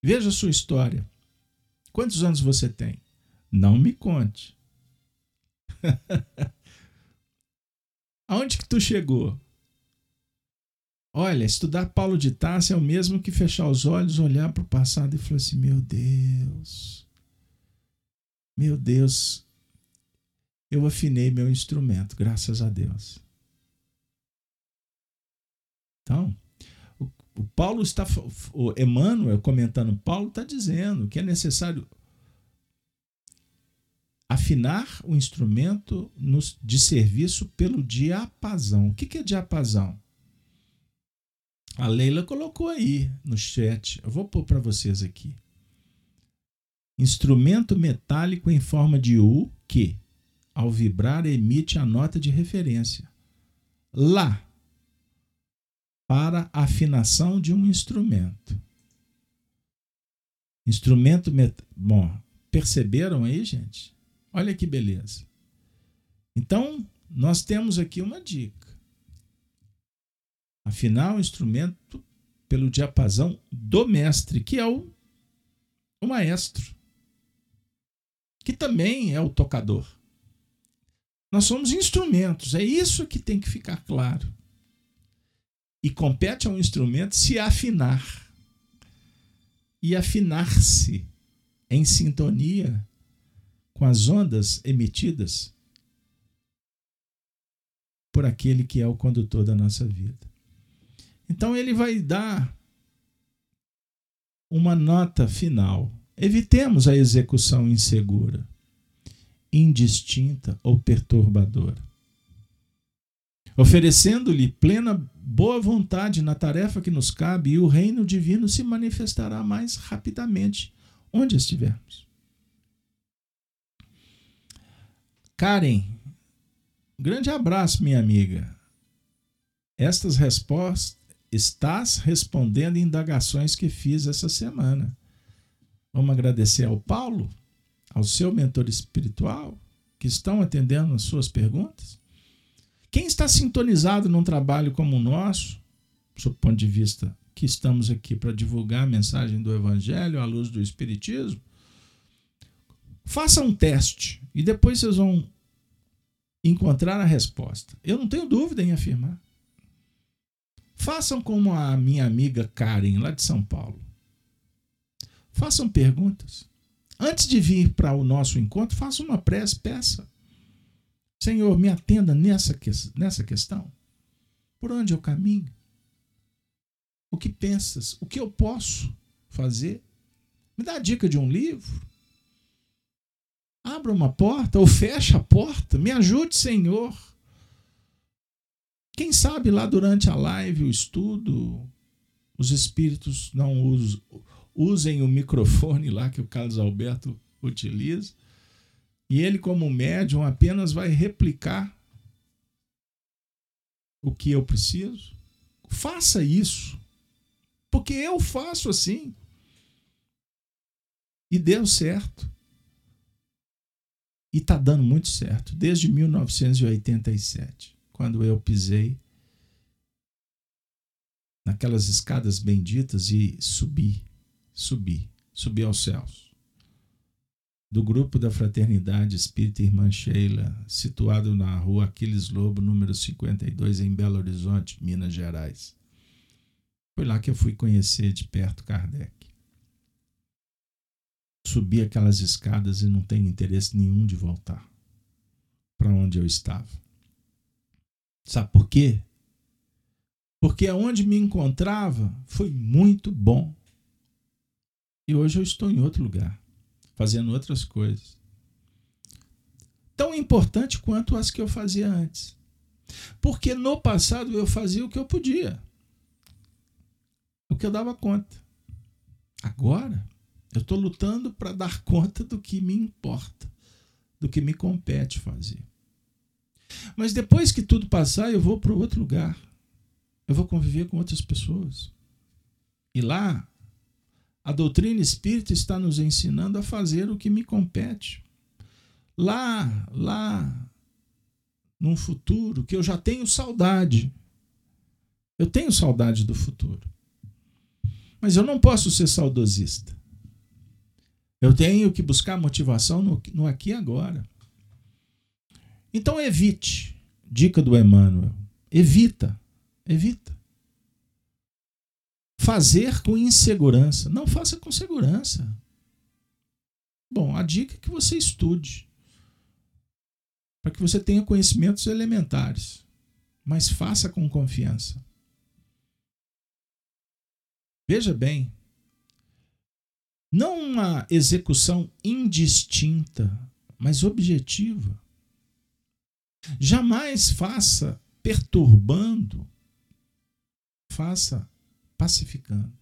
Veja a sua história. Quantos anos você tem? Não me conte. Aonde que tu chegou? Olha, estudar Paulo de Tarso é o mesmo que fechar os olhos, olhar para o passado e falar assim: meu Deus, meu Deus, eu afinei meu instrumento, graças a Deus. Então, o, o Paulo está, o Emmanuel comentando, Paulo está dizendo que é necessário afinar o instrumento de serviço pelo diapasão. O que é diapasão? A Leila colocou aí no chat. Eu vou pôr para vocês aqui. Instrumento metálico em forma de U que, ao vibrar, emite a nota de referência. Lá. Para afinação de um instrumento. Instrumento met... Bom, perceberam aí, gente? Olha que beleza. Então, nós temos aqui uma dica afinar o instrumento pelo diapasão do mestre, que é o, o maestro, que também é o tocador. Nós somos instrumentos, é isso que tem que ficar claro. E compete ao instrumento se afinar e afinar-se em sintonia com as ondas emitidas por aquele que é o condutor da nossa vida. Então ele vai dar uma nota final. Evitemos a execução insegura, indistinta ou perturbadora. Oferecendo-lhe plena boa vontade na tarefa que nos cabe, e o reino divino se manifestará mais rapidamente onde estivermos. Karen, grande abraço, minha amiga. Estas respostas estás respondendo indagações que fiz essa semana. Vamos agradecer ao Paulo, ao seu mentor espiritual, que estão atendendo as suas perguntas. Quem está sintonizado num trabalho como o nosso, sob o ponto de vista que estamos aqui para divulgar a mensagem do Evangelho à luz do Espiritismo, faça um teste e depois vocês vão encontrar a resposta. Eu não tenho dúvida em afirmar. Façam como a minha amiga Karen, lá de São Paulo. Façam perguntas. Antes de vir para o nosso encontro, faça uma prece, peça. Senhor, me atenda nessa, nessa questão. Por onde eu caminho? O que pensas? O que eu posso fazer? Me dá a dica de um livro. Abra uma porta ou fecha a porta. Me ajude, Senhor. Quem sabe lá durante a live, o estudo, os espíritos não usem o microfone lá que o Carlos Alberto utiliza, e ele, como médium, apenas vai replicar o que eu preciso. Faça isso, porque eu faço assim. E deu certo. E está dando muito certo, desde 1987 quando eu pisei naquelas escadas benditas e subi, subi, subi aos céus. do grupo da Fraternidade Espírita Irmã Sheila, situado na rua Aquiles Lobo, número 52, em Belo Horizonte, Minas Gerais. Foi lá que eu fui conhecer de perto Kardec. Subi aquelas escadas e não tenho interesse nenhum de voltar para onde eu estava. Sabe por quê? Porque aonde me encontrava foi muito bom. E hoje eu estou em outro lugar fazendo outras coisas. Tão importante quanto as que eu fazia antes. Porque no passado eu fazia o que eu podia, o que eu dava conta. Agora eu estou lutando para dar conta do que me importa, do que me compete fazer. Mas depois que tudo passar, eu vou para outro lugar. Eu vou conviver com outras pessoas. E lá a doutrina espírita está nos ensinando a fazer o que me compete. Lá, lá, num futuro que eu já tenho saudade. Eu tenho saudade do futuro. Mas eu não posso ser saudosista. Eu tenho que buscar motivação no, no aqui e agora. Então evite. Dica do Emmanuel. Evita. Evita fazer com insegurança. Não faça com segurança. Bom, a dica é que você estude. Para que você tenha conhecimentos elementares. Mas faça com confiança. Veja bem, não uma execução indistinta, mas objetiva. Jamais faça perturbando, faça pacificando.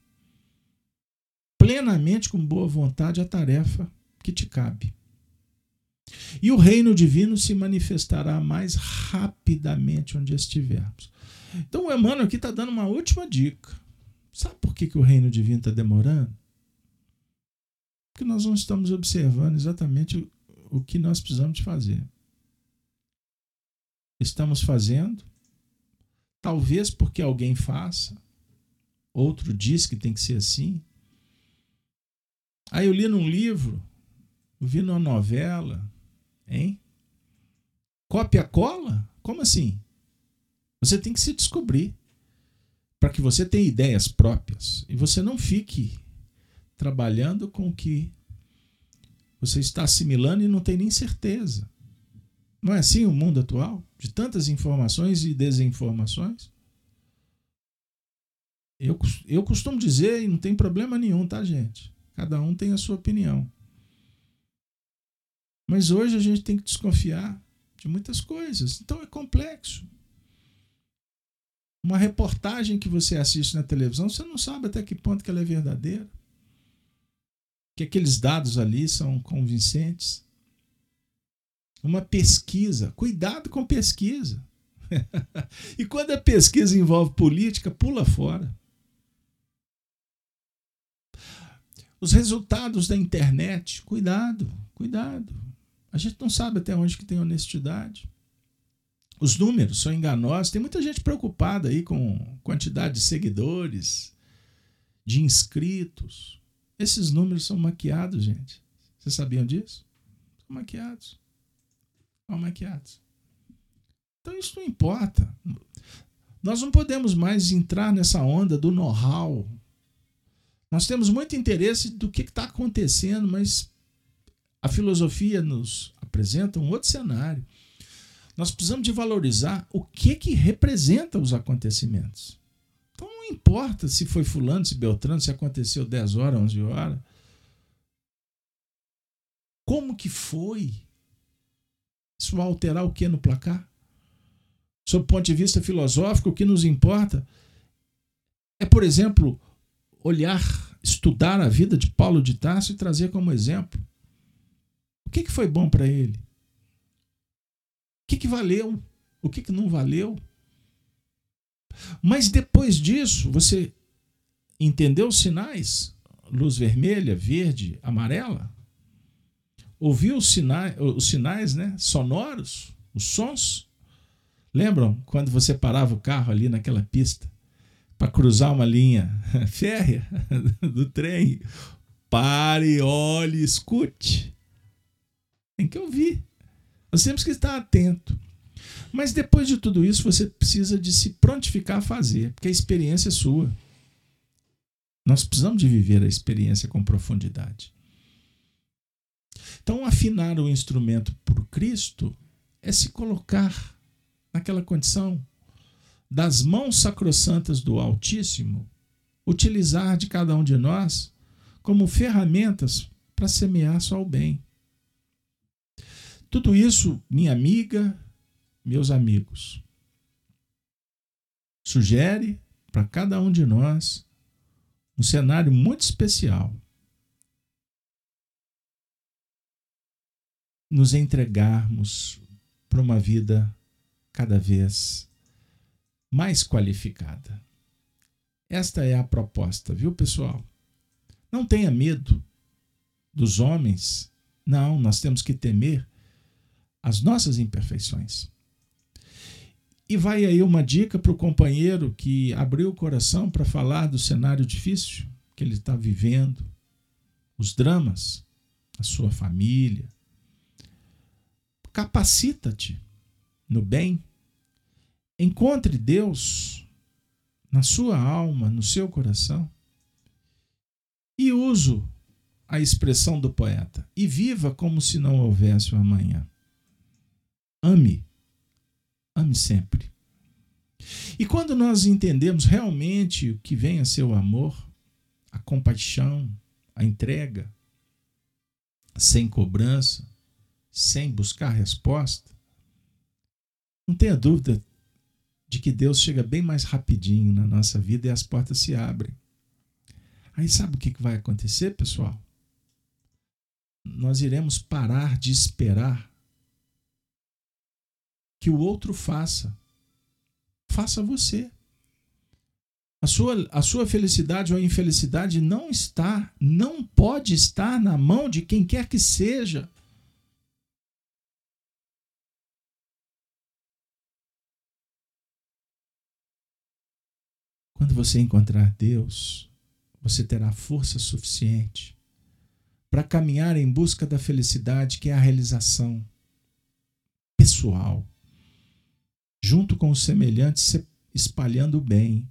Plenamente com boa vontade a tarefa que te cabe. E o reino divino se manifestará mais rapidamente onde estivermos. Então o Emmanuel aqui está dando uma última dica. Sabe por que, que o reino divino está demorando? Porque nós não estamos observando exatamente o que nós precisamos fazer. Estamos fazendo, talvez porque alguém faça, outro diz que tem que ser assim. Aí eu li num livro, vi numa novela, hein? Cópia cola? Como assim? Você tem que se descobrir para que você tenha ideias próprias e você não fique trabalhando com o que você está assimilando e não tem nem certeza. Não é assim o mundo atual? De tantas informações e desinformações? Eu, eu costumo dizer, e não tem problema nenhum, tá, gente? Cada um tem a sua opinião. Mas hoje a gente tem que desconfiar de muitas coisas. Então é complexo. Uma reportagem que você assiste na televisão, você não sabe até que ponto que ela é verdadeira. Que aqueles dados ali são convincentes. Uma pesquisa, cuidado com pesquisa. e quando a pesquisa envolve política, pula fora. Os resultados da internet, cuidado, cuidado. A gente não sabe até onde que tem honestidade. Os números são enganosos. Tem muita gente preocupada aí com quantidade de seguidores, de inscritos. Esses números são maquiados, gente. Vocês sabiam disso? São maquiados. São maquiados. Então isso não importa. Nós não podemos mais entrar nessa onda do know-how, nós temos muito interesse do que está acontecendo, mas a filosofia nos apresenta um outro cenário. Nós precisamos de valorizar o que, que representa os acontecimentos. Então não importa se foi fulano, se Beltrano, se aconteceu 10 horas, 11 horas. Como que foi? Isso vai alterar o que no placar? Sob o ponto de vista filosófico, o que nos importa é, por exemplo, olhar, estudar a vida de Paulo de Tarso e trazer como exemplo. O que, que foi bom para ele? O que, que valeu? O que, que não valeu? Mas depois disso, você entendeu os sinais? Luz vermelha, verde, amarela? Ouviu os sinais, os sinais né, sonoros, os sons? Lembram quando você parava o carro ali naquela pista? para cruzar uma linha férrea do trem, pare, olhe, escute. Tem que ouvir. Nós temos que estar atento. Mas depois de tudo isso, você precisa de se prontificar a fazer, porque a experiência é sua. Nós precisamos de viver a experiência com profundidade. Então, afinar o instrumento por Cristo é se colocar naquela condição das mãos sacrossantas do Altíssimo, utilizar de cada um de nós como ferramentas para semear só o bem. Tudo isso, minha amiga, meus amigos, sugere para cada um de nós um cenário muito especial. Nos entregarmos para uma vida cada vez mais qualificada. Esta é a proposta, viu, pessoal? Não tenha medo dos homens. Não, nós temos que temer as nossas imperfeições. E vai aí uma dica para o companheiro que abriu o coração para falar do cenário difícil que ele está vivendo, os dramas, a sua família. Capacita-te no bem. Encontre Deus na sua alma, no seu coração. E uso a expressão do poeta. E viva como se não houvesse o amanhã. Ame. Ame sempre. E quando nós entendemos realmente o que vem a ser o amor, a compaixão, a entrega, sem cobrança, sem buscar resposta, não tenha dúvida de que Deus chega bem mais rapidinho na nossa vida e as portas se abrem. Aí sabe o que vai acontecer, pessoal? Nós iremos parar de esperar que o outro faça. Faça você. A sua, a sua felicidade ou infelicidade não está, não pode estar na mão de quem quer que seja. Quando você encontrar Deus, você terá força suficiente para caminhar em busca da felicidade, que é a realização pessoal, junto com os semelhantes, espalhando o bem.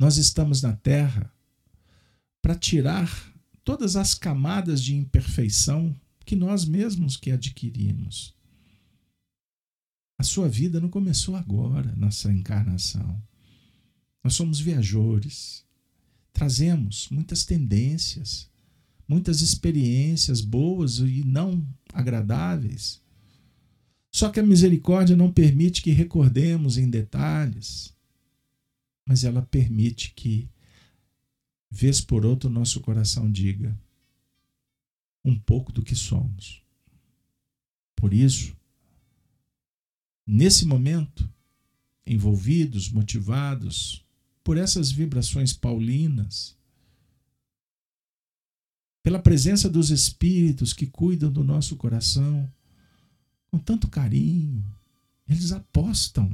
Nós estamos na Terra para tirar todas as camadas de imperfeição que nós mesmos que adquirimos. A sua vida não começou agora, nossa encarnação. Nós somos viajores. Trazemos muitas tendências, muitas experiências boas e não agradáveis. Só que a misericórdia não permite que recordemos em detalhes, mas ela permite que, vez por outra, o nosso coração diga um pouco do que somos. Por isso, nesse momento, envolvidos, motivados por essas vibrações paulinas, pela presença dos espíritos que cuidam do nosso coração com tanto carinho. Eles apostam,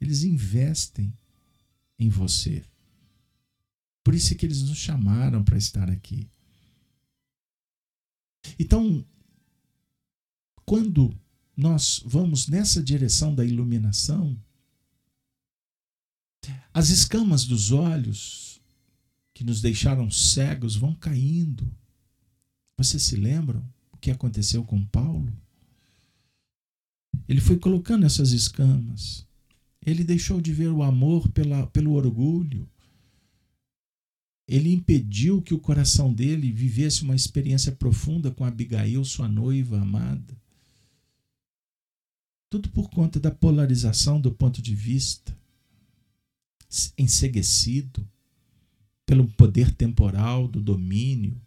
eles investem em você. Por isso é que eles nos chamaram para estar aqui. Então, quando nós vamos nessa direção da iluminação, as escamas dos olhos que nos deixaram cegos vão caindo. Vocês se lembram o que aconteceu com Paulo? Ele foi colocando essas escamas. Ele deixou de ver o amor pela, pelo orgulho. Ele impediu que o coração dele vivesse uma experiência profunda com Abigail, sua noiva amada. Tudo por conta da polarização do ponto de vista enseguecido pelo poder temporal do domínio,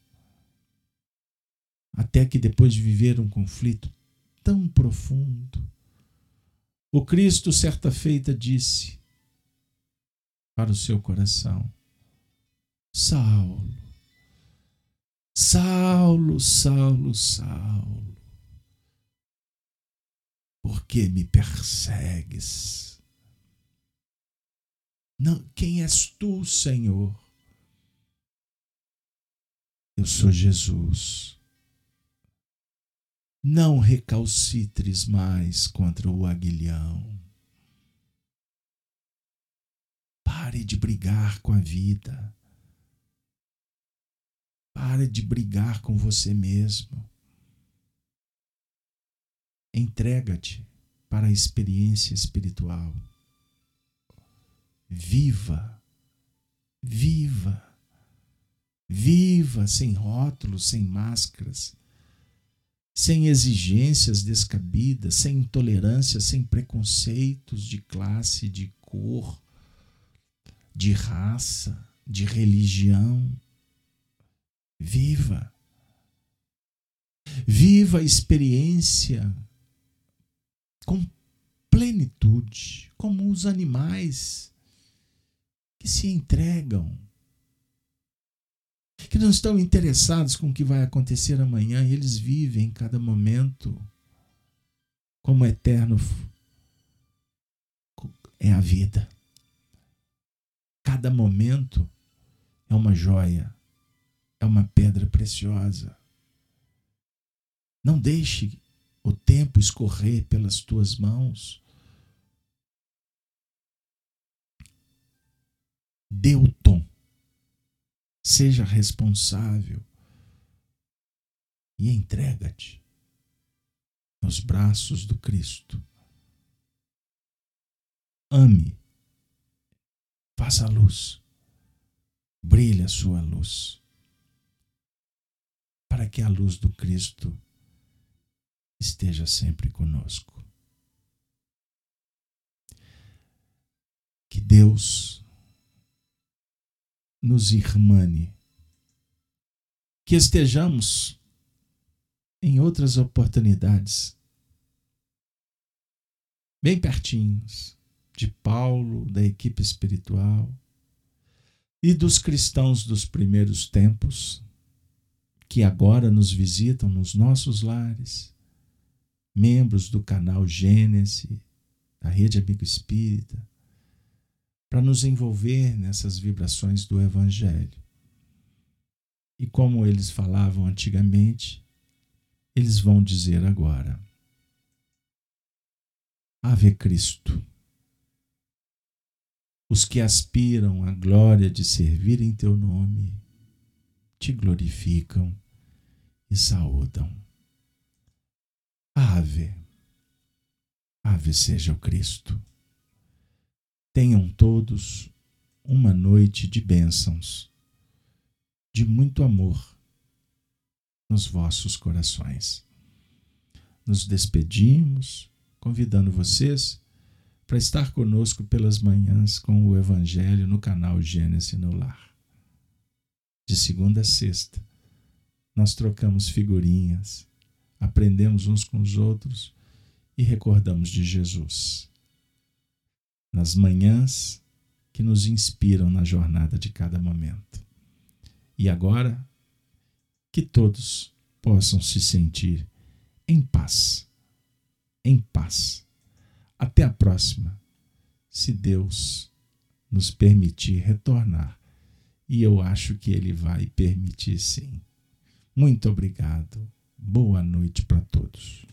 até que depois de viver um conflito tão profundo, o Cristo, certa feita, disse para o seu coração: Saulo, Saulo, Saulo, Saulo, por que me persegues? Não, quem és tu, Senhor? Eu sou Jesus, Não recalcitres mais contra o aguilhão. Pare de brigar com a vida. Pare de brigar com você mesmo. Entrega-te para a experiência espiritual. Viva, viva, viva sem rótulos, sem máscaras, sem exigências descabidas, sem intolerância, sem preconceitos de classe, de cor, de raça, de religião. Viva. Viva a experiência com plenitude, como os animais que se entregam, que não estão interessados com o que vai acontecer amanhã, e eles vivem cada momento como eterno é a vida. Cada momento é uma joia, é uma pedra preciosa. Não deixe o tempo escorrer pelas tuas mãos. Dê o tom. Seja responsável e entrega-te nos braços do Cristo. Ame, faça a luz, brilhe a sua luz, para que a luz do Cristo esteja sempre conosco. Que Deus nos irmane, que estejamos em outras oportunidades, bem pertinhos de Paulo, da equipe espiritual e dos cristãos dos primeiros tempos que agora nos visitam nos nossos lares membros do canal Gênesis, da Rede Amigo Espírita, para nos envolver nessas vibrações do Evangelho. E como eles falavam antigamente, eles vão dizer agora: Ave Cristo. Os que aspiram à glória de servir em teu nome te glorificam e saúdam. Ave, ave seja o Cristo. Tenham todos uma noite de bênçãos, de muito amor nos vossos corações. Nos despedimos, convidando vocês para estar conosco pelas manhãs com o Evangelho no canal Gênesis no Lar. De segunda a sexta, nós trocamos figurinhas aprendemos uns com os outros e recordamos de Jesus. Nas manhãs que nos inspiram na jornada de cada momento. E agora, que todos possam se sentir em paz. Em paz. Até a próxima, se Deus nos permitir retornar. E eu acho que Ele vai permitir sim. Muito obrigado. Boa noite para todos.